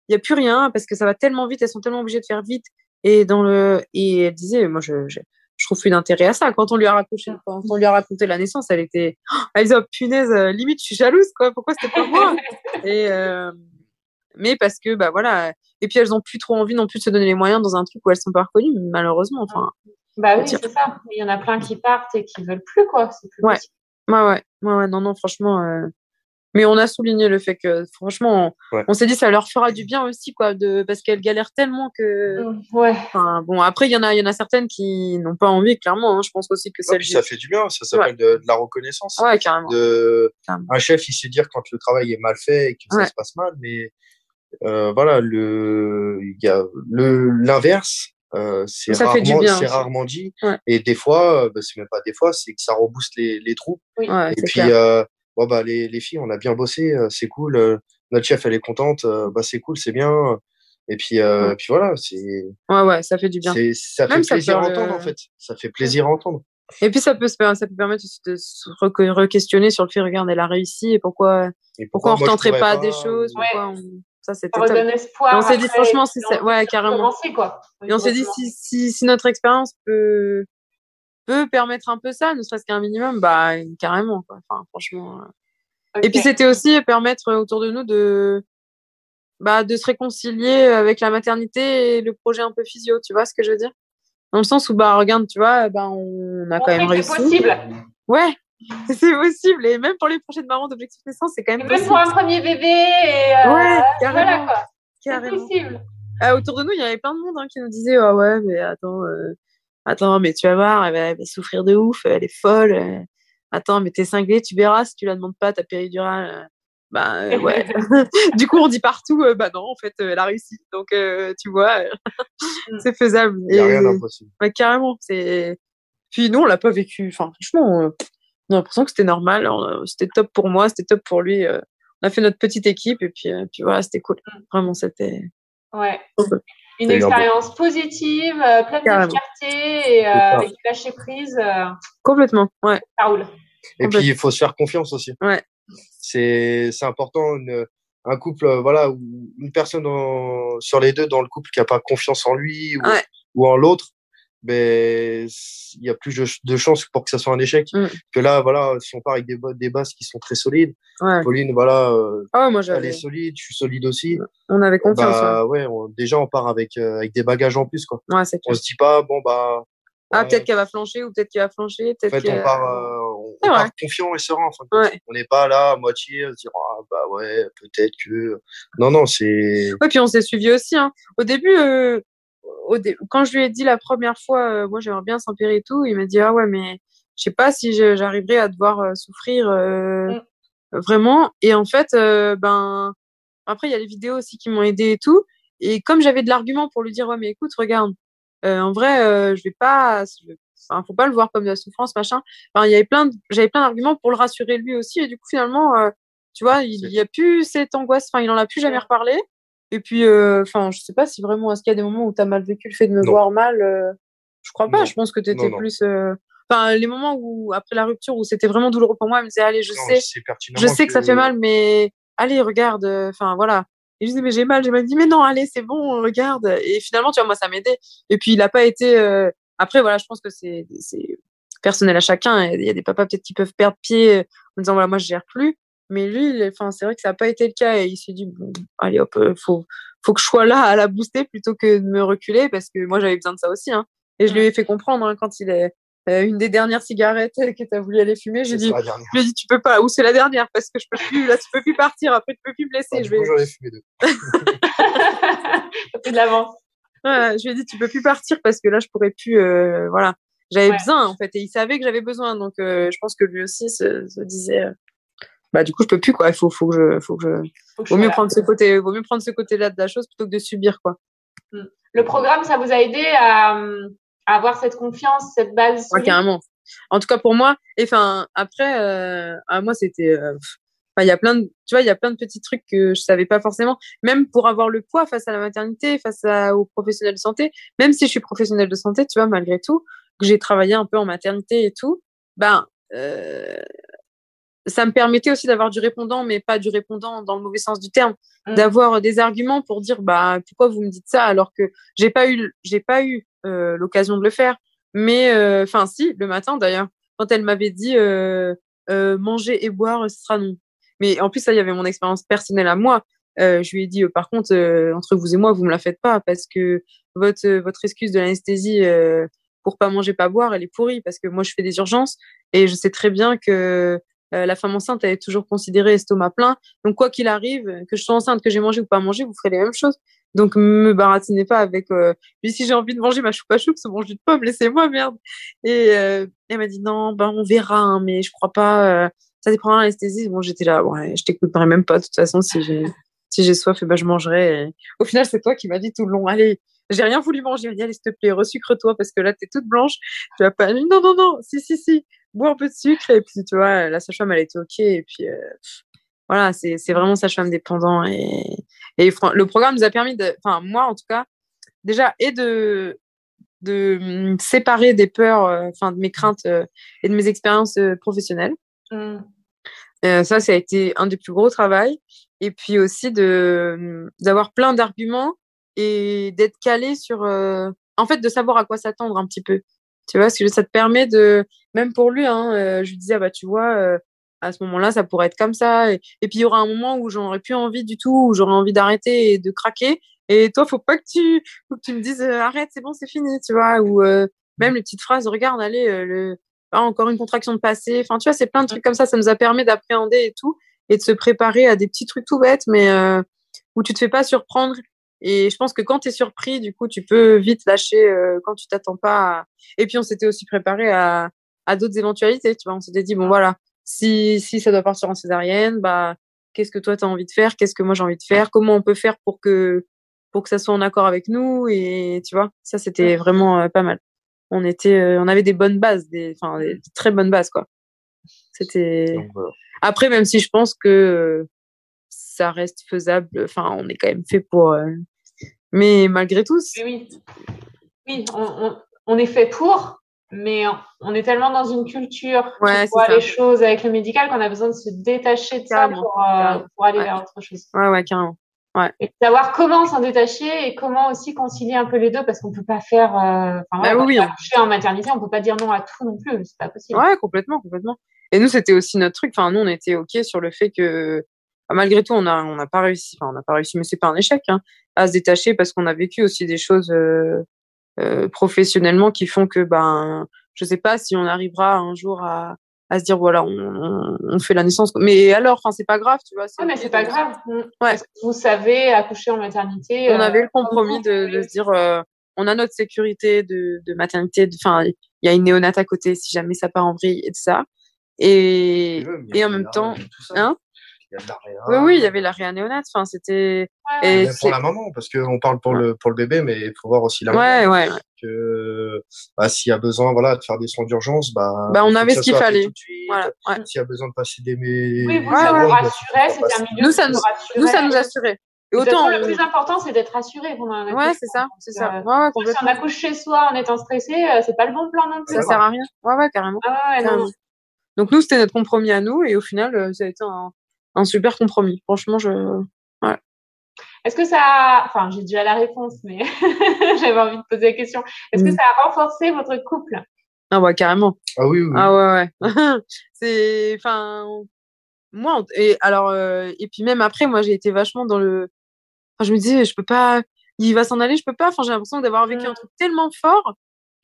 il y a plus rien parce que ça va tellement vite, elles sont tellement obligées de faire vite. Et dans le, et elle disait, moi, je, je, je trouve plus d'intérêt à ça. Quand on lui a raconté, quand on lui a raconté la naissance, elle était, oh, elle disait, oh, punaise, euh, limite, je suis jalouse, quoi. Pourquoi c'était pas moi? Et, euh, mais parce que, bah voilà. Et puis elles ont plus trop envie non plus de se donner les moyens dans un truc où elles sont pas reconnues, malheureusement. Enfin, Bah oui, c'est ça. Il y en a plein qui partent et qui veulent plus quoi, c'est plus Ouais. possible. ouais, ouais, ouais, ouais, non, non, franchement. euh, Mais on a souligné le fait que, franchement, on, Ouais. s'est dit ça leur fera du bien aussi, quoi, de parce qu'elles galèrent tellement que. Mm, Ouais. Enfin, bon, après, il y en a, il y en a certaines qui n'ont pas envie, clairement. hein. Je pense aussi que Ouais, ça. puis ça fait du bien, ça s'appelle de, de la reconnaissance. Ouais, carrément. De... Carrément. Un chef, il sait dire quand le travail est mal fait et que Ouais. ça se passe mal, mais euh, voilà, le, il y a le l'inverse, euh, c'est fait rarement, bien rarement dit. Ouais. Et des fois, euh, bah, c'est même pas des fois, c'est que ça rebooste les, les troupes. Oui. Ouais, Et puis, euh, bon, bah, les, les filles, on a bien bossé, euh, c'est cool. euh, notre chef, elle est contente, euh, bah, c'est cool, c'est bien. Et puis, euh, Ouais. puis voilà, c'est, Ouais, ouais, ça fait du bien. ça fait Même ça plaisir à euh, entendre, en fait. Ça fait plaisir à entendre. Et puis ça peut ça peut permettre aussi de se re- re-questionner sur le fait, regarde, elle a réussi et pourquoi, Et pourquoi on moi, je retenterait pourrais pas, des choses, ou- Ouais. pourquoi on... ça c'était redonne espoir. Et on s'est dit, franchement, si ça- ouais, carrément. quoi. Et on s'est dit, si, si, si notre expérience peut, peut permettre un peu ça, ne serait-ce qu'un minimum, bah, carrément, quoi. Enfin, franchement. euh. Et puis, c'était aussi permettre autour de nous de, bah, de se réconcilier avec la maternité et le projet un peu physio, tu vois ce que je veux dire? Dans le sens où, bah, regarde, tu vois, bah, on a quand même réussi. C'est possible. Ouais, c'est possible. Et même pour les prochaines mamans d'objectif naissance, c'est quand Et même même possible. pour un premier bébé. Et, euh, Ouais, Voilà carrément. quoi. C'est carrément. possible. Ah, autour de nous, il y avait plein de monde hein, qui nous disait Ah ouais, mais attends, euh, attends, mais tu vas voir, elle va, elle va souffrir de ouf, elle est folle. euh, attends, mais t'es cinglé, tu verras si tu la demandes pas ta péridurale. euh, bah euh, ouais. du coup, on dit partout euh, Bah non, en fait, euh, elle a réussi. Donc, euh, tu vois, euh, c'est faisable. Il n'y a Et- rien d'impossible. ouais, carrément. C'est... Puis nous, on l'a pas vécu. Enfin, franchement, euh, on a l'impression que c'était normal. a- C'était top pour moi, c'était top pour lui. euh, on a fait notre petite équipe et puis, euh, puis voilà, c'était cool. Vraiment, c'était. Ouais. Une expérience positive, euh, pleine Carrément. de fierté et euh, avec lâcher prise. Euh, Complètement, ouais. ça roule. Et puis, il faut se faire confiance aussi. Ouais. C'est, important, une, un couple, euh, voilà, où une personne sur les deux dans le couple qui a pas confiance en lui ou, Ouais. ou en l'autre, ben, il y a plus de, chances pour que ça soit un échec. Mm. Que là, voilà, si on part avec des, ba- des bases qui sont très solides, ouais. Pauline, voilà, euh, Ah ouais, moi, elle est solide, je suis solide aussi. On avait confiance. Bah, ouais, on- déjà, on part avec, euh, avec des bagages en plus, quoi. ouais. Ouais, On se dit pas, bon, bah, Ah, ouais, peut-être qu'elle va flancher ou peut-être qu'il va flancher. En Peut-être fait, que... on part, euh, on, C'est on vrai. part confiant et serein. en fin de compte. Ouais. On n'est pas là à moitié à se dire ah bah ouais peut-être que non non c'est Ouais, puis on s'est suivi aussi. Hein. Au début, euh, quand je lui ai dit la première fois, moi j'aimerais bien s'empirer et tout, il m'a dit ah ouais mais je sais pas si j'arriverai à devoir souffrir mm. vraiment. Et en fait, ben après il y a les vidéos aussi qui m'ont aidé et tout. Et comme j'avais de l'argument pour lui dire ouais mais écoute regarde, en vrai je vais pas, Enfin, faut pas le voir comme de la souffrance, machin. Enfin, il y avait plein, j'avais plein d'arguments pour le rassurer lui aussi. Et du coup, finalement, euh, tu vois, il y a plus cette angoisse. Enfin, il en a plus jamais reparlé. Et puis, euh, enfin, je sais pas si vraiment, est-ce qu'il y a des moments où tu as mal vécu le fait de me voir mal euh, Je crois pas. Je pense que tu étais plus. Enfin, les moments où, après la rupture, où c'était vraiment douloureux pour moi, il me disait, allez, je sais, je sais que... ça fait mal, mais allez, regarde. Enfin, voilà. Et je disais, mais j'ai mal. J'ai mal dit, mais non, allez, c'est bon, regarde. Et finalement, tu vois, moi, ça m'aidait. Et puis, il a pas été, après, voilà, je pense que c'est personnel à chacun. Il y a des papas peut-être qui peuvent perdre pied en disant voilà, moi je gère plus. Mais lui, enfin, c'est vrai que ça n'a pas été le cas et il s'est dit bon, allez hop, euh, faut faut que je sois là à la booster plutôt que de me reculer parce que moi j'avais besoin de ça aussi. Hein. Et je lui ai fait comprendre hein, quand il est euh, une des dernières cigarettes que tu as voulu aller fumer, j'ai dit, je lui ai dit tu peux pas ou c'est la dernière parce que je peux plus là tu peux plus partir après tu peux plus me laisser. je vais. J'en ai fumé deux. de l'avance je lui ai dit, tu peux plus partir parce que là, je pourrais plus, euh, voilà. J'avais besoin, en fait, et il savait que j'avais besoin. Donc, euh, je pense que lui aussi se, se disait, euh, bah, du coup, je peux plus, quoi. Il faut, faut que je, faut que je, vaut mieux prendre ce côté, vaut mieux prendre ce côté-là de la chose plutôt que de subir, quoi. Mm. Le programme, ça vous a aidé à, à avoir cette confiance, cette base. Ouais, carrément. En tout cas, pour moi, et enfin, après, à moi, c'était, il y a plein de, tu vois, il y a plein de petits trucs que je savais pas forcément. Même pour avoir le poids face à la maternité, face à, aux professionnels de santé, même si je suis professionnelle de santé, tu vois, malgré tout, que j'ai travaillé un peu en maternité et tout, ben, euh, ça me permettait aussi d'avoir du répondant, mais pas du répondant dans le mauvais sens du terme, mmh. d'avoir des arguments pour dire, bah, pourquoi vous me dites ça alors que j'ai pas eu, j'ai pas eu euh, l'occasion de le faire. Mais, euh, enfin, si, le matin d'ailleurs, quand elle m'avait dit, euh, euh, manger et boire, ce sera non. Mais en plus, ça, il y avait mon expérience personnelle à moi. Euh, je lui ai dit, euh, par contre, euh, entre vous et moi, vous me la faites pas parce que votre, votre excuse de l'anesthésie pour pas manger, pas boire, elle est pourrie parce que moi, je fais des urgences et je sais très bien que la femme enceinte, elle est toujours considérée estomac plein. Donc, quoi qu'il arrive, que je sois enceinte, que j'ai mangé ou pas mangé, vous ferez les mêmes choses. Donc, me baratinez pas avec. Euh... Puis, si j'ai envie de manger ma choupe à choupe, c'est mon jus de pomme, laissez-moi, merde. Et elle m'a dit non, ben on verra, hein, mais je crois pas ça dépend de l'anesthésie. Bon, j'étais là, ouais, je t'écouterai même pas. De toute façon, si j'ai, si j'ai soif, et eh ben, je mangerai. Au final, c'est toi qui m'as dit tout le long, allez, j'ai rien voulu manger. Allez, s'il te plaît, resucre-toi parce que là, t'es toute blanche. Tu vas pas, non, non, non, si, si, si, bois un peu de sucre. Et puis, tu vois, la sage-femme, elle était OK. Et puis, euh, voilà, c'est, vraiment sage-femme dépendant. Et, et le programme nous a permis de, enfin, moi, en tout cas, déjà, et de, de me séparer des peurs, euh, enfin, de mes craintes euh, et de mes expériences professionnelles. Euh, ça, ça a été un des plus gros travaux. Et puis aussi de d'avoir plein d'arguments et d'être calé sur, euh, en fait, de savoir à quoi s'attendre un petit peu. Tu vois, parce que ça te permet de, même pour lui, hein, euh, je lui disais, ah bah tu vois, à ce moment-là, ça pourrait être comme ça. Et, puis il y aura un moment où j'aurais plus envie du tout, où j'aurais envie d'arrêter et de craquer. Et toi, faut pas que tu, faut que tu me dises, arrête, c'est bon, c'est fini, tu vois. Ou même les petites phrases, regarde, allez, le, encore une contraction de passé. Enfin, tu vois, c'est plein de trucs comme ça. Ça nous a permis d'appréhender et tout, et de se préparer à des petits trucs tout bêtes, mais euh, où tu te fais pas surprendre. Et je pense que quand tu es surpris, du coup, tu peux vite lâcher euh, quand tu t'attends pas. Et puis, on s'était aussi préparé à, à d'autres éventualités. Tu vois, on s'était dit, bon, voilà, si, si ça doit partir en césarienne, bah, qu'est-ce que toi, tu as envie de faire? Qu'est-ce que moi, j'ai envie de faire? Comment on peut faire pour que, pour que ça soit en accord avec nous? Et tu vois, ça, c'était vraiment euh, pas mal on était, euh, on avait des bonnes bases, des, enfin, des très bonnes bases, quoi. C'était. Après, même si je pense que euh, ça reste faisable, enfin, on est quand même fait pour. Euh, mais malgré tout. Oui, oui, on, est fait pour, mais on est tellement dans une culture ouais, qui voit les choses avec le médical qu'on a besoin de se détacher de ça pour, pour aller vers autre chose. Ouais, ouais, carrément. Ouais. Et savoir comment s'en détacher et comment aussi concilier un peu les deux parce qu'on peut pas faire. Euh, bah oui, en maternité, on peut pas dire non à tout non plus, c'est pas possible. Ouais, complètement, complètement. Et nous, c'était aussi notre truc. Enfin, nous, on était ok sur le fait que malgré tout, on a on n'a pas réussi. Enfin, on n'a pas réussi, mais c'est pas un échec hein, à se détacher parce qu'on a vécu aussi des choses euh, euh, professionnellement qui font que ben je sais pas si on arrivera un jour à à se dire voilà on, on, fait la naissance mais alors enfin c'est pas grave tu vois ouais, mais c'est pas grave ouais. vous savez accoucher en maternité on avait le euh, compromis de, de, se dire euh, on a notre sécurité de, de maternité. Enfin, il y a une néonate à côté si jamais ça part en vrille et tout ça. Et, et en même temps, hein il y a de la réa. Oui, oui, il y avait la réa néonate. Enfin, c'était. Ouais, Et Même c'est- pour la maman, parce qu'on parle pour le, pour le bébé, mais il faut voir aussi la Ouais, maman. ouais. ouais. Que, bah, s'il y a besoin, voilà, de faire des soins d'urgence, bah. Bah, on avait ce qu'il fallait. Voilà. Ouais. S'il y a besoin de passer des, mais. Oui, vous, Ouais, ça ouais. vous bah, rassurait, c'était un milieu Nous, qui ça nous- rassurait. Nous, ça nous assurait. Et autant. façon, le on- plus important, c'est d'être un Ouais, c'est ça, c'est ça. Ouais, ouais, Si on accouche chez soi en étant stressé, euh, c'est pas le bon plan non plus. Ça sert à rien. Ouais, ouais, carrément. Ah ouais, non, carrément. non. Donc, nous, c'était notre compromis à nous. Et au final, euh, ça a été un, un super compromis. Franchement, je. Est-ce que ça a... Enfin, j'ai déjà la réponse, mais j'avais envie de poser la question. Est-ce que Mm. ça a renforcé votre couple? Ah, ouais, carrément. Ah oui, oui. oui. Ah ouais, ouais. c'est, enfin, moi, et alors, euh, et puis même après, moi, j'ai été vachement dans le, enfin, je me disais, je peux pas, il va s'en aller, je peux pas. Enfin, j'ai l'impression d'avoir vécu Mm. un truc tellement fort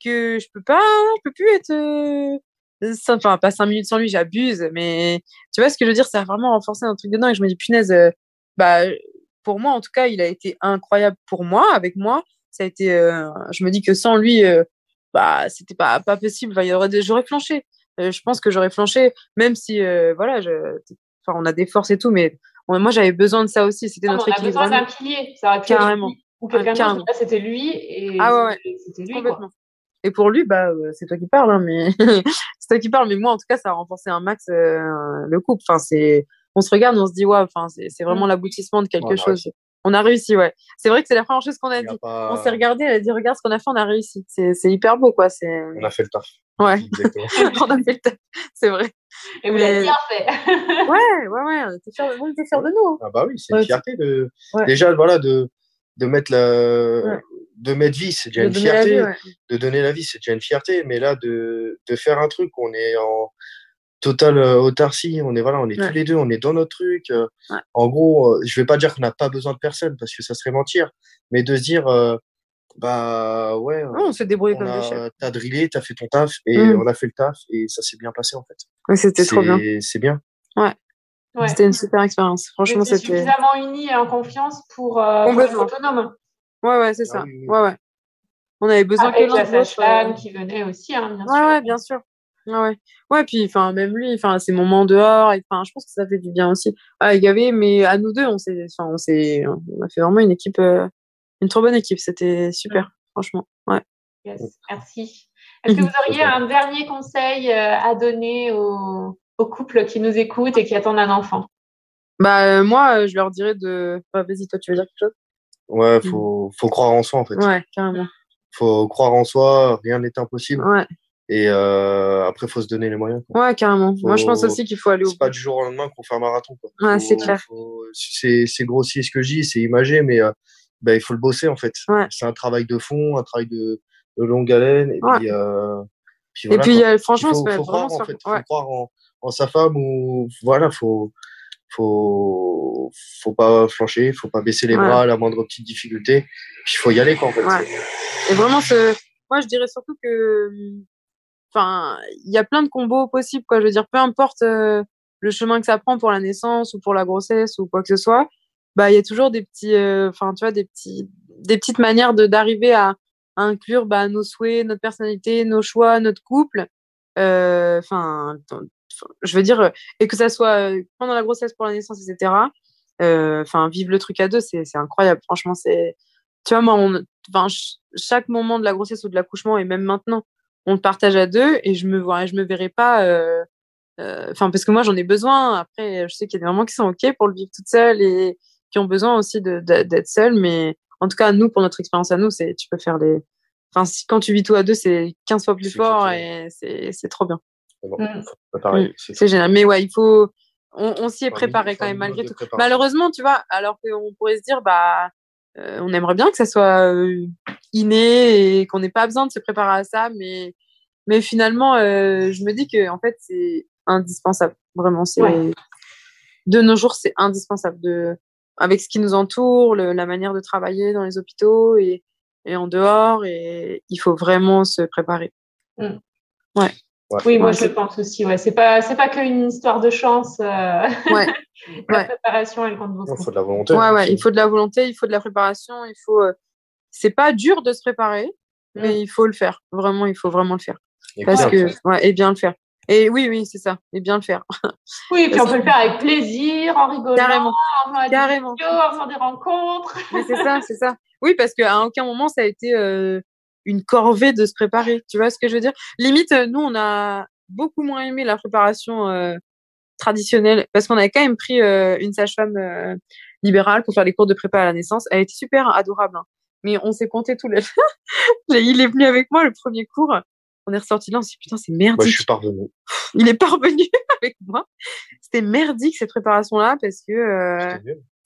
que je peux pas, je peux plus être, euh, enfin, pas cinq minutes sans lui, j'abuse, mais tu vois ce que je veux dire, ça a vraiment renforcé un truc dedans et je me dis, punaise, euh, bah, pour moi, en tout cas, il a été incroyable pour moi, avec moi. Ça a été, euh, je me dis que sans lui, euh, bah, c'était pas, pas possible. Enfin, il y aurait j'aurais flanché. Euh, je pense que j'aurais flanché, même si, voilà, je, enfin, on a des forces et tout, mais on- moi, j'avais besoin de ça aussi. C'était mais notre On a besoin d'un pilier. Ça aurait pu être Carrément. ou quelqu'un d'autre. c'était lui et Ah ouais, ouais. c'était- lui. Quoi. Et pour lui, bah, euh, c'est toi qui parles, hein, mais c'est toi qui parles. Mais moi, en tout cas, ça a renforcé un max euh, le couple. Enfin, c'est, on se regarde, on se dit, ouais, enfin, c'est, c'est vraiment Mm. l'aboutissement de quelque chose. On a réussi, ouais. C'est vrai que c'est la première chose qu'on a dit. pas- On s'est regardé, elle a dit, regarde ce qu'on a fait, on a réussi. C'est, c'est hyper beau, quoi. C'est, On a fait le taf. ouais. Exactement. on a fait le taf. C'est vrai. Et vous l'avez bien fait. Ouais, ouais, ouais. On était fiers, on était fiers de nous. hein. Ah bah oui, c'est Ouais, une fierté de Ouais. déjà voilà de de mettre la Ouais. De mettre vie, c'est déjà De une fierté. vie, ouais. De donner la vie, c'est déjà une fierté. Mais là de de faire un truc, on est en totale euh, autarcie. On est voilà, on est Ouais. tous les deux, on est dans notre truc. euh, Ouais. En gros, euh, je vais pas dire qu'on n'a pas besoin de personne parce que ça serait mentir, mais de se dire euh, bah ouais. On s'est débrouillé on comme des chefs. a, t'as drillé, t'as fait ton taf et Mm. on a fait le taf et ça s'est bien passé en fait. Ouais, C'était trop bien. C'est- bien. Ouais. C'était une super expérience. Franchement, c'était. suffisamment unis et en confiance pour, euh, pour être autonome. Ouais, ouais, c'est Ah ça. oui. Ouais, ouais. On avait besoin Avec que l'un la sage-femme qui venait aussi, hein, bien Ouais, sûr. ouais, bien sûr. Ouais, ouais. Ouais, puis, enfin, même lui, enfin, ses moments dehors, et, enfin, je pense que ça fait du bien aussi. Ah, Gavé, mais à nous deux, on s'est, enfin, on s'est, on a fait vraiment une équipe, euh, une trop bonne équipe. C'était super, franchement. Ouais. Yes, merci. Est-ce que vous auriez un dernier conseil euh, à donner aux, aux couples qui nous écoutent et qui attendent un enfant? Bah, euh, moi, je leur dirais de, bah, vas-y, toi, tu veux dire quelque chose? Ouais, faut faut croire en soi en fait. Ouais, carrément. faut croire en soi, rien n'est impossible. Ouais, Et euh, après, faut se donner les moyens. quoi. ouais, carrément. Moi, je pense aussi qu'il faut aller au C'est pas du jour au lendemain qu'on fait un marathon. Quoi. Ouais, c'est clair. faut- C'est c'est grossier ce que je dis, c'est imagé, mais euh, ben, il faut le bosser en fait. Ouais. C'est un travail de fond, un travail de, de longue haleine. Et Ouais. puis, euh, puis Et voilà, puis, quoi. euh, Il franchement, faut, c'est faut croire en fait. ouais. Faut croire en, en sa femme ou voilà, faut faut faut pas flancher, faut pas baisser les Ouais. bras à la moindre petite difficulté. Puis il faut y aller quoi en fait. Ouais. Et vraiment, ce... moi, je dirais surtout que, enfin, il y a plein de combos possibles, quoi. Je veux dire, peu importe euh, le chemin que ça prend pour la naissance ou pour la grossesse ou quoi que ce soit, bah, il y a toujours des petits, euh, enfin, tu vois, des petits, des petites manières de d'arriver à, à inclure bah, nos souhaits, notre personnalité, nos choix, notre couple. Euh, Enfin, je veux dire, et que ça soit euh, pendant la grossesse, pour la naissance, etc. euh, Enfin, vivre le truc à deux, c'est incroyable. Franchement, c'est tu vois, moi, on, ch- chaque moment de la grossesse ou de l'accouchement, et même maintenant, on le partage à deux, et je me vois, je me verrai pas, euh, euh, enfin, parce que moi, j'en ai besoin. Après, je sais qu'il y a des mamans qui sont OK pour le vivre toute seule et qui ont besoin aussi d'être seule, mais en tout cas, nous, pour notre expérience à nous, c'est, tu peux faire les, enfin, si, quand tu vis tout à deux, c'est 15 fois plus fort et c'est, c'est trop bien. Bon, Mm. C'est génial. Mais ouais, il faut, on, on s'y est préparé quand même malgré tout. Malheureusement, tu vois, alors qu'on pourrait se dire, bah, euh, on aimerait bien que ça soit euh, inné et qu'on n'ait pas besoin de se préparer à ça, mais, mais finalement, euh, je me dis que en fait, c'est indispensable. Vraiment, c'est Ouais. de nos jours, c'est indispensable de, avec ce qui nous entoure, le- la manière de travailler dans les hôpitaux et, et en dehors, et il faut vraiment se préparer. Oui, moi Ouais, je pense aussi. Ouais, c'est pas c'est pas qu'une histoire de chance. euh, Ouais. la Ouais. préparation, elle compte Il beaucoup. faut de la volonté. Ouais, ouais, il faut de la volonté, il faut de la préparation, il faut. euh, c'est pas dur de se préparer, mais Mm. il faut le faire. Vraiment, il faut vraiment le faire. Et Parce bien que, le faire. ouais, et bien le faire. Et oui, oui, c'est ça. Et bien le faire. Oui, puis on peut le faire avec plaisir, en rigolant, Carrément. en faisant des vidéos, en faisant des rencontres. Mais c'est ça, c'est ça. Oui, parce qu'à aucun moment ça a été euh, une corvée de se préparer. Tu vois ce que je veux dire? Limite, euh, nous, on a beaucoup moins aimé la préparation euh, traditionnelle parce qu'on avait quand même pris euh, une sage-femme euh, libérale pour faire les cours de prépa à la naissance. Elle était super adorable. hein. Mais on s'est compté tous les. Il est venu avec moi le premier cours. On est ressorti là, on s'est dit putain, c'est merdique. Moi, je suis parvenu. Il est pas revenu avec moi. C'était merdique cette préparation-là parce que euh.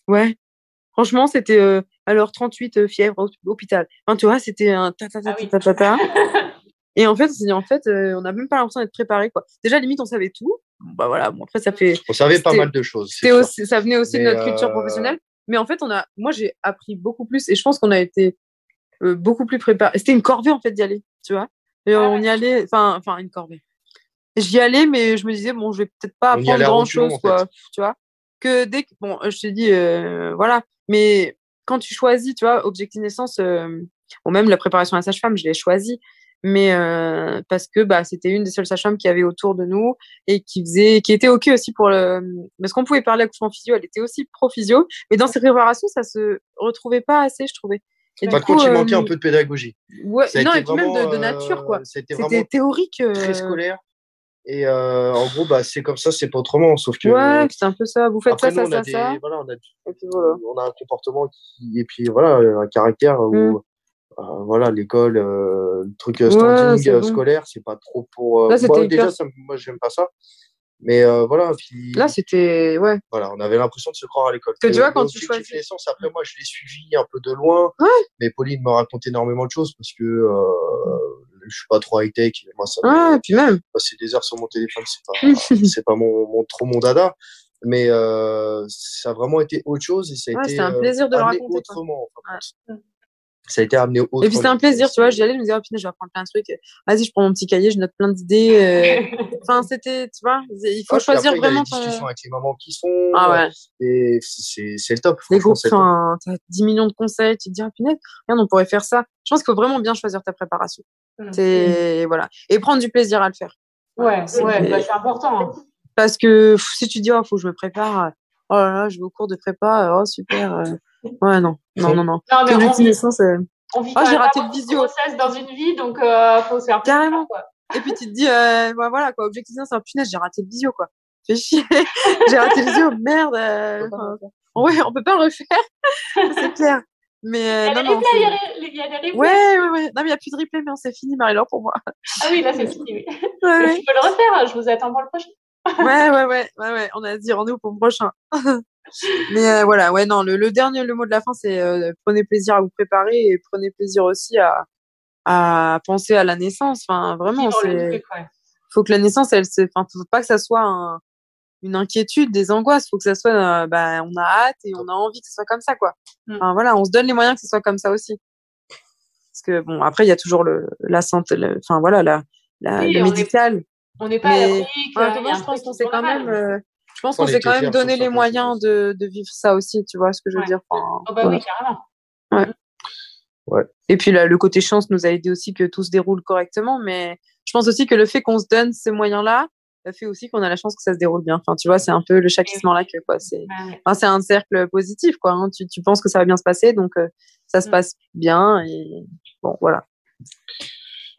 Ouais. Franchement, c'était euh, alors 38 euh, fièvre au- hôpital. Enfin, tu vois, c'était un ta ta ta Ah ta ta ta. Et en fait, on s'est dit en fait, euh, on n'a même pas l'impression d'être préparé quoi. Déjà limite on savait tout. Bah voilà, bon après ça fait On savait pas mal de choses. aussi ça venait aussi de notre culture professionnelle, mais en fait, on a moi j'ai appris beaucoup plus et je pense qu'on a été euh, beaucoup plus préparé. C'était une corvée en fait d'y aller, tu vois. Et Ah on y allait enfin enfin une corvée. J'y allais mais je me disais bon, je vais peut-être pas apprendre allait à grand reculons, chose en quoi, tu vois. Que dès que bon, je te dis euh, voilà, mais quand tu choisis, tu vois, objectif naissance euh, ou même la préparation à la sage-femme, je l'ai choisi mais euh, parce que bah c'était une des seules sages-femmes qui avait autour de nous et qui faisait qui était ok aussi pour le parce qu'on pouvait parler accouchement physio elle était aussi pro physio mais dans ses préparations ça se retrouvait pas assez je trouvais et Par contre, il manquait un peu de pédagogie. ouais Ça non et puis même de, vraiment, de nature quoi C'était vraiment théorique très scolaire. Et euh, en gros, bah, c'est comme ça, c'est pas autrement. Sauf que ouais c'est un peu ça vous faites après, ça nous, ça ça des, ça voilà, on a, et puis voilà on a un comportement qui, et puis voilà, un caractère où, Mm. euh, voilà, l'école, euh, le truc euh, Ouais, standing euh, bon. scolaire, c'est pas trop pour. euh, Là, c'était moi, déjà, ça, moi, j'aime pas ça. Mais euh, voilà, puis là c'était ouais voilà, on avait l'impression de se croire à l'école. Que tu vois, quand tu choisis- naissance, après, moi, je l'ai suivi un peu de loin. Ouais. Mais Pauline me raconte énormément de choses parce que euh, je suis pas trop high tech. Moi, ça me- et puis même passer des heures sur mon téléphone, c'est pas, c'est pas mon, mon, trop mon dada. Mais euh, ça a vraiment été autre chose et ça a Ouais, été un euh, plaisir de le raconter, autrement. en de Ouais. Ça a été amené autrement. et puis c'était un plaisir tu vois j'y allais je me disais oh putain je vais apprendre plein de trucs vas-y je prends mon petit cahier je note plein d'idées euh, Enfin, c'était, tu vois, il faut choisir après, il y a vraiment les ton... discussions avec les mamans qui sont. Ah ouais, Et c'est c'est le top. les groupes, enfin, t'as 10 millions de conseils, tu te dis, ah punaise, regarde, on pourrait faire ça. Je pense qu'il faut vraiment bien choisir ta préparation. Mm. C'est, voilà. Et prendre du plaisir à le faire. Ouais, C'est- ouais, bah, c'est important. hein. Parce que si tu dis, oh, faut que je me prépare, oh là là, je vais au cours de prépa, oh super. Ouais, non, non, non, non. Non, mais on L'objectif vit, naissance, euh, on vit quand j'ai raté pas le visio. grossesse dans une vie, donc euh, faut se faire plaisir, Carrément. quoi. Et puis tu te dis, euh, bah, voilà, quoi, objectif c'est un punaise, j'ai raté le visio, quoi. Fais chier. j'ai raté le visio, merde. euh, ouais, on peut pas le refaire. c'est clair. Mais, Il y euh, a non, des non. replays. Ouais, ouais, ouais. Non, mais il n'y a plus de replay, mais on c'est fini, Marie-Laure, pour moi. Ah oui, là, c'est fini. oui. Ouais, Mais ouais. je peux le refaire, je vous attends pour le prochain. ouais, ouais, ouais, ouais, ouais. On a dit rendez-vous pour le prochain. Mais euh, voilà, ouais, non, le, le dernier, le mot de la fin, c'est euh, prenez plaisir à vous préparer et prenez plaisir aussi à, à penser à la naissance. Enfin, vraiment, c'est, ouais. faut que la naissance, elle, se, enfin, faut pas que ça soit un- une inquiétude, des angoisses. Faut que ça soit, euh, bah, on a hâte et on a envie que ce soit comme ça, quoi. Mm. Enfin, voilà, on se donne les moyens que ce soit comme ça aussi. Parce que bon, après, il y a toujours le, la santé, le- enfin voilà, la, la, Oui, le on est- médical. On n'est pas Mais- à l'abri il je pense qu'on s'est quand même, je pense On qu'on s'est quand même donné les moyens de, de vivre ça aussi, tu vois ce que je veux Ouais. dire. Enfin, Oh bah voilà. oui, carrément. Et puis là, le côté chance nous a aidé aussi que tout se déroule correctement, mais je pense aussi que le fait qu'on se donne ces moyens-là ça fait aussi qu'on a la chance que ça se déroule bien. Enfin, tu vois, c'est un peu le chakissement là que quoi. C'est, Ouais, ouais. enfin, c'est un cercle positif, quoi. hein. Tu, tu penses que ça va bien se passer, donc euh, ça se Mm. passe bien et bon, voilà.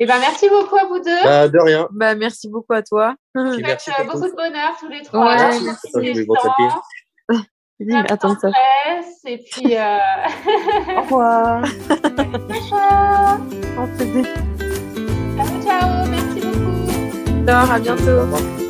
Eh ben, merci beaucoup à vous deux. Bah, de rien. Bah, merci beaucoup à toi. Faites, merci beaucoup tout. de bonheur tous les trois. Ouais, Merci merci. Je mais attends ça. et puis euh... Au revoir. ciao, dit. ciao, merci beaucoup. Alors, à bientôt. Au revoir.